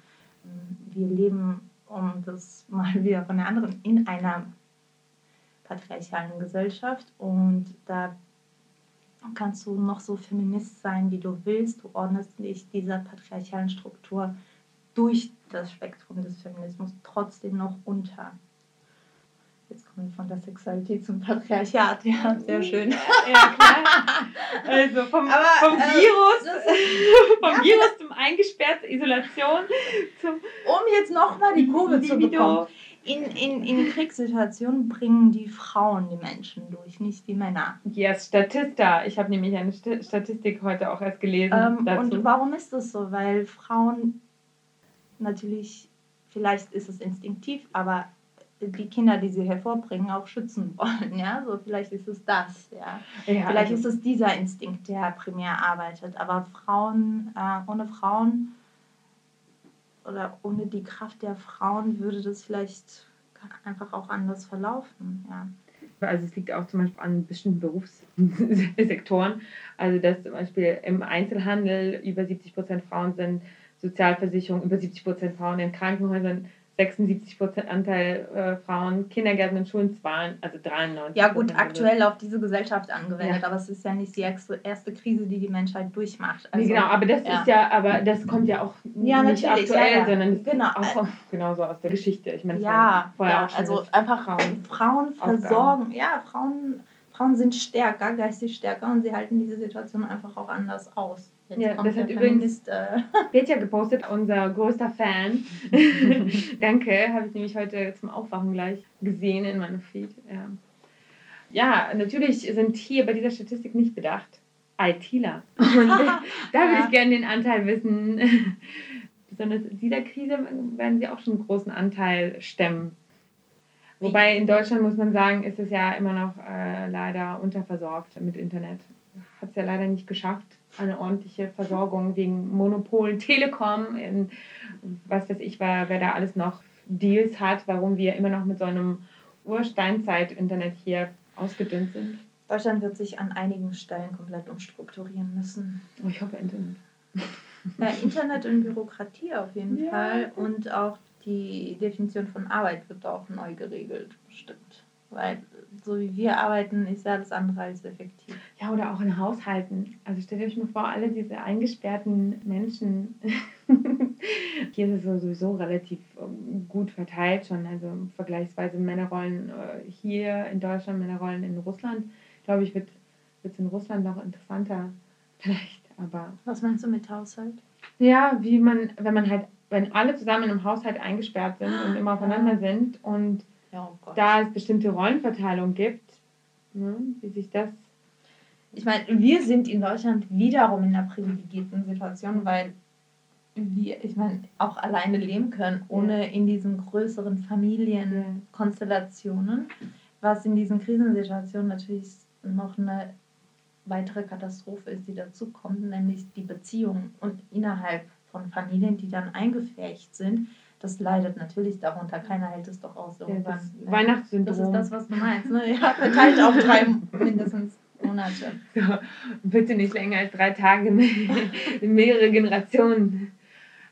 Wir leben, um das mal wieder von der anderen, in einer patriarchalen Gesellschaft und da kannst du noch so Feminist sein, wie du willst. Du ordnest dich dieser patriarchalen Struktur durch das Spektrum des Feminismus trotzdem noch unter. Jetzt kommen wir von der Sexualität zum Patriarchat. Ja, sehr schön. Ja, klar. Also vom, Aber, vom äh, Virus, vom ja, Virus zum eingesperrten Isolation. Zum um jetzt nochmal die Kurve zu bekommen in, in, in Kriegssituationen bringen die Frauen die Menschen durch, nicht die Männer. Yes, Statista. Ich habe nämlich eine Statistik heute auch erst gelesen. Ähm, und warum ist das so? Weil Frauen natürlich, vielleicht ist es instinktiv, aber die Kinder, die sie hervorbringen, auch schützen wollen. Ja? So, vielleicht ist es das. Ja? ja vielleicht also ist es dieser Instinkt, der primär arbeitet. Aber Frauen, äh, ohne Frauen oder ohne die Kraft der Frauen würde das vielleicht einfach auch anders verlaufen. Ja. Also es liegt auch zum Beispiel an bestimmten Berufssektoren. Also dass zum Beispiel im Einzelhandel über 70 Prozent Frauen sind, Sozialversicherung über 70 Prozent Frauen in Krankenhäusern 76 Prozent Anteil äh, Frauen, Kindergärten und Schulen, waren, also 93. Ja gut, aktuell auf diese Gesellschaft angewendet, ja. aber es ist ja nicht die erste Krise, die die Menschheit durchmacht. Also, genau, aber das ja. ist ja, aber das kommt ja auch ja, nicht aktuell, sondern genau. auch genauso aus der Geschichte. Ich meine, ja, vorher auch also einfach Frauen, Frauen versorgen, ja, Frauen, Frauen sind stärker, geistig stärker und sie halten diese Situation einfach auch anders aus. Jetzt ja, das hat übrigens äh, Petja gepostet, unser größter Fan. Danke, habe ich nämlich heute zum Aufwachen gleich gesehen in meinem Feed. Ja. ja, natürlich sind hier bei dieser Statistik nicht bedacht ITler. Und da würde ich gerne den Anteil wissen. Besonders in dieser Krise werden sie auch schon einen großen Anteil stemmen. Wobei in Deutschland muss man sagen, ist es ja immer noch äh, leider unterversorgt mit Internet. Hat es ja leider nicht geschafft, eine ordentliche Versorgung wegen Monopol, Telekom, in, was weiß ich, wer, wer da alles noch Deals hat, warum wir immer noch mit so einem Ursteinzeit-Internet hier ausgedünnt sind. Deutschland wird sich an einigen Stellen komplett umstrukturieren müssen. Oh, ich hoffe Internet. Ja, Internet und Bürokratie auf jeden ja. Fall und auch die Definition von Arbeit wird auch neu geregelt, bestimmt. Weil so wie wir arbeiten, ist ja alles andere als effektiv. Ja, oder auch in Haushalten. Also stellt euch mal vor, alle diese eingesperrten Menschen. Hier ist es sowieso relativ ähm, gut verteilt schon. Also vergleichsweise Männerrollen äh, hier in Deutschland, Männerrollen in Russland. Glaube ich, wird es in Russland noch interessanter. Vielleicht, aber. Was meinst du mit Haushalt? Ja, wie man, wenn man halt, wenn alle zusammen in einem Haushalt eingesperrt sind und immer aufeinander sind und ja, oh da es bestimmte Rollenverteilung gibt, ne, wie sich das. Ich meine, wir sind in Deutschland wiederum in einer privilegierten Situation, weil wir, ich meine, auch alleine leben können, ohne in diesen größeren Familienkonstellationen, was in diesen Krisensituationen natürlich noch eine weitere Katastrophe ist, die dazukommt, nämlich die Beziehungen und innerhalb von Familien, die dann eingefärcht sind, das leidet natürlich darunter. Keiner hält es doch aus. Irgendwann, ja, ne? Weihnachtssyndrom. Das ist das, was du meinst. Ne? Ja, verteilt auf drei mindestens Monate. So, bitte nicht länger als drei Tage, mehrere Generationen.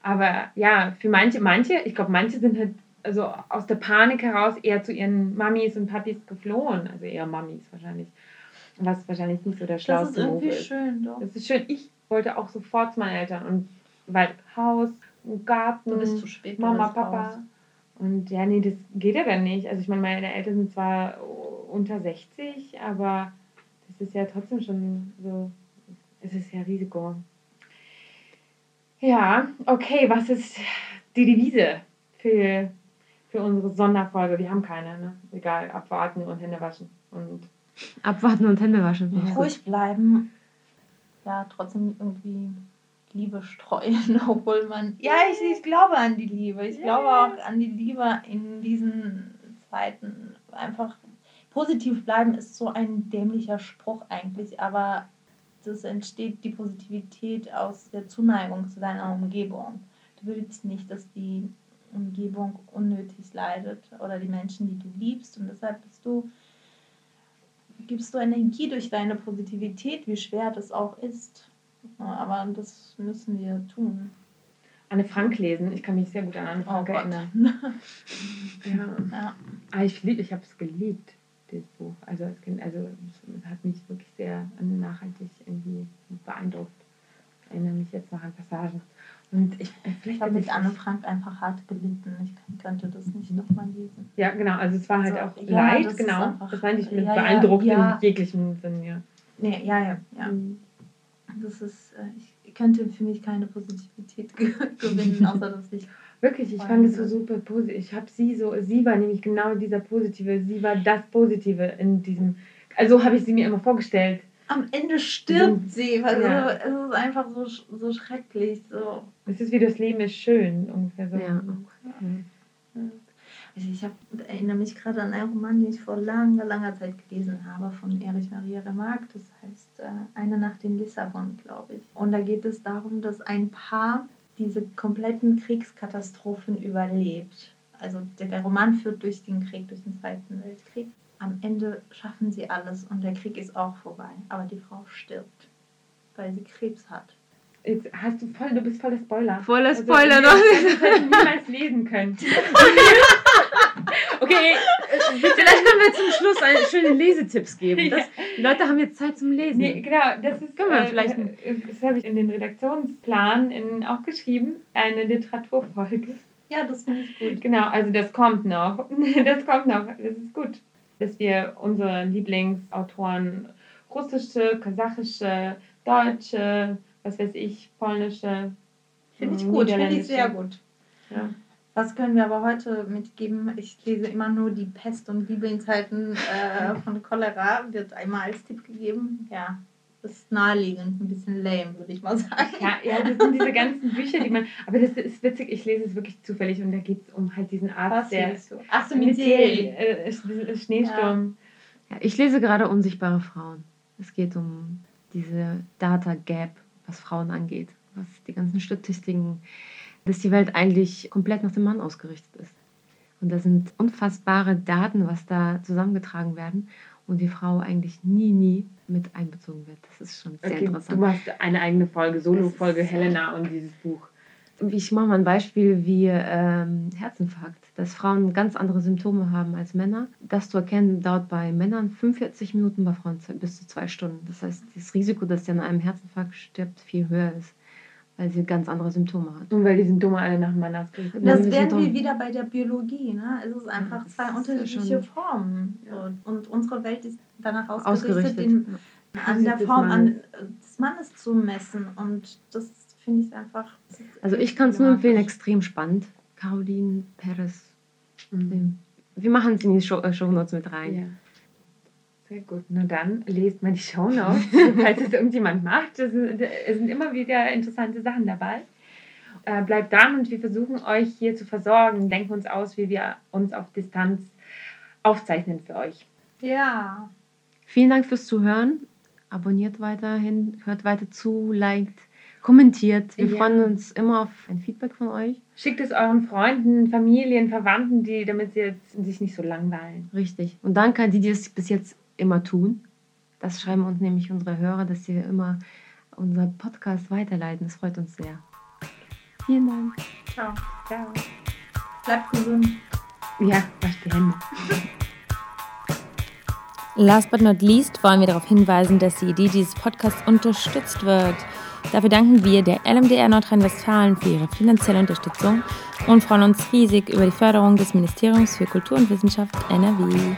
Aber ja, für manche, manche, ich glaube, manche sind halt also aus der Panik heraus eher zu ihren Mamis und Papis geflohen. Also eher Mamis wahrscheinlich. Was wahrscheinlich nicht so der schlauste Move ist. Das ist irgendwie schön, doch. Das ist schön. Ich wollte auch sofort zu meinen Eltern und weil Haus, Garten, du bist zu spät, Mama, Papa. Raus. Und ja, nee, das geht ja dann nicht. Also ich meine, meine Eltern sind zwar unter 60, aber das ist ja trotzdem schon so, es ist ja Risiko. Ja, okay, was ist die Devise für, für unsere Sonderfolge. Wir haben keine, ne? Egal, abwarten und Hände waschen. Und Abwarten und Hände waschen. Ja. Ruhig bleiben. Ja, trotzdem irgendwie Liebe streuen, obwohl man. Ja, ich, ich glaube an die Liebe. Ich glaube auch an die Liebe in diesen Zeiten. Einfach positiv bleiben ist so ein dämlicher Spruch eigentlich, aber das entsteht die Positivität aus der Zuneigung zu deiner Umgebung. Du willst nicht, dass die Umgebung unnötig leidet oder die Menschen, die du liebst und deshalb bist du gibst du Energie durch deine Positivität, wie schwer das auch ist. Aber das müssen wir tun. Anne Frank lesen. Ich kann mich sehr gut an Anne Frank Oh erinnern. Ja. Ja. Ah, ich lieb, ich habe es geliebt, dieses Buch. Also als Kind, also es hat mich wirklich sehr nachhaltig irgendwie beeindrucckt. Ich erinnere mich jetzt noch an Passagen. Und ich, äh, vielleicht Ich habe mit Anne Frank einfach hart gelitten. Ich könnte das nicht nochmal lesen. Ja, genau. Also es war halt So, auch ja, leid, das genau. das meinte ich mit ja, beeindruckt in jeglichem Sinn, ja. Nee, ja, ja, ja. Mhm. Das ist, äh, ich könnte für mich keine Positivität ge gewinnen, außer dass ich. Wirklich, ich fand es so super positiv. Ich habe sie so, sie war nämlich genau dieser Positive, sie war das Positive in diesem, also habe ich sie mir immer vorgestellt. Am Ende stirbt sie, weil Ja. es ist einfach so, so schrecklich. So. Es ist wie das Leben ist schön, ungefähr so. Ja. Also ich hab, erinnere mich gerade an einen Roman, den ich vor langer, langer Zeit gelesen habe, von Erich Maria Remarque. Das heißt äh, Eine Nacht in Lissabon, glaube ich. Und da geht es darum, dass ein Paar diese kompletten Kriegskatastrophen überlebt. Also der, der Roman führt durch den Krieg, durch den Zweiten Weltkrieg. Am Ende schaffen sie alles und der Krieg ist auch vorbei. Aber die Frau stirbt, weil sie Krebs hat. Jetzt hast du voll, du bist voller Spoiler. Voller Also, Spoiler ihr- noch. Das hätte ich niemals lesen können. okay, äh, bitte. Vielleicht können wir zum Schluss einen schönen Lesetipps geben. Das, die Leute haben jetzt Zeit zum Lesen. Nee, genau, das ist Können wir äh, vielleicht- äh, das habe ich in den Redaktionsplan in, auch geschrieben, eine Literaturfolge. Ja, das finde ich gut. Genau, also das kommt noch. Das kommt noch. Das ist gut, dass wir unsere Lieblingsautoren russische, kasachische, deutsche, was weiß ich, polnische. Finde ich mm, gut, finde ich sehr gut. Ja. Was können wir aber heute mitgeben? Ich lese immer nur die Pest- und Lieblingszeiten äh, von Cholera, wird einmal als Tipp gegeben. Ja, das ist naheliegend, ein bisschen lame, würde ich mal sagen. Ja, ja, das sind diese ganzen Bücher, die man. Aber das ist witzig, ich lese es wirklich zufällig und da geht es um halt diesen Arzt, Was der. Ach so, mit äh, Sch- Schneesturm. Ja, ich lese gerade Unsichtbare Frauen. Es geht um diese Data Gap, was Frauen angeht, was die ganzen Statistiken, dass die Welt eigentlich komplett nach dem Mann ausgerichtet ist. Und da sind unfassbare Daten, was da zusammengetragen werden und die Frau eigentlich nie, nie mit einbezogen wird. Das ist schon sehr Okay, du interessant. machst eine eigene Folge, Solo-Folge Helena und dieses Buch. Ich mache mal ein Beispiel wie ähm, Herzinfarkt, dass Frauen ganz andere Symptome haben als Männer. Das zu erkennen dauert bei Männern 45 Minuten, bei Frauen bis zu zwei Stunden. Das heißt, das Risiko, dass sie an einem Herzinfarkt stirbt, viel höher ist, weil sie ganz andere Symptome hat. Und weil die Symptome alle nach dem Mann ausgerichtet Ja, Das wären sind wir wieder bei der Biologie. Ne? Es ist einfach das zwei ist ja unterschiedliche Formen. Ja. Und unsere Welt ist danach ausgerichtet, Ausgerichtet. Den, an der Des Form an, Mannes. des Mannes zu messen. Und das finde ich einfach. Also ich kann es nur empfehlen, extrem spannend. Caroline Perez. Mhm. Wir machen es in die Show, äh, Shownotes mit rein. Ja. Sehr gut. Na dann lest mal die Shownotes, falls es irgendjemand macht. Es sind, es sind immer wieder interessante Sachen dabei. Äh, bleibt dran und wir versuchen euch hier zu versorgen. Denken uns aus, wie wir uns auf Distanz aufzeichnen für euch. Ja. Vielen Dank fürs Zuhören. Abonniert weiterhin, hört weiter zu, liked, kommentiert. Wir Ja. freuen uns immer auf ein Feedback von euch. Schickt es euren Freunden, Familien, Verwandten, die, damit sie jetzt sich nicht so langweilen. Richtig. Und danke an die, die es bis jetzt immer tun. Das schreiben uns nämlich unsere Hörer, dass sie immer unser Podcast weiterleiten. Das freut uns sehr. Vielen Dank. Ciao. Ciao. Bleibt gesund. Ja, wasch die Hände. Last but not least wollen wir darauf hinweisen, dass die Idee dieses Podcasts unterstützt wird. Dafür danken wir der LMDR Nordrhein-Westfalen für ihre finanzielle Unterstützung und freuen uns riesig über die Förderung des Ministeriums für Kultur und Wissenschaft NRW.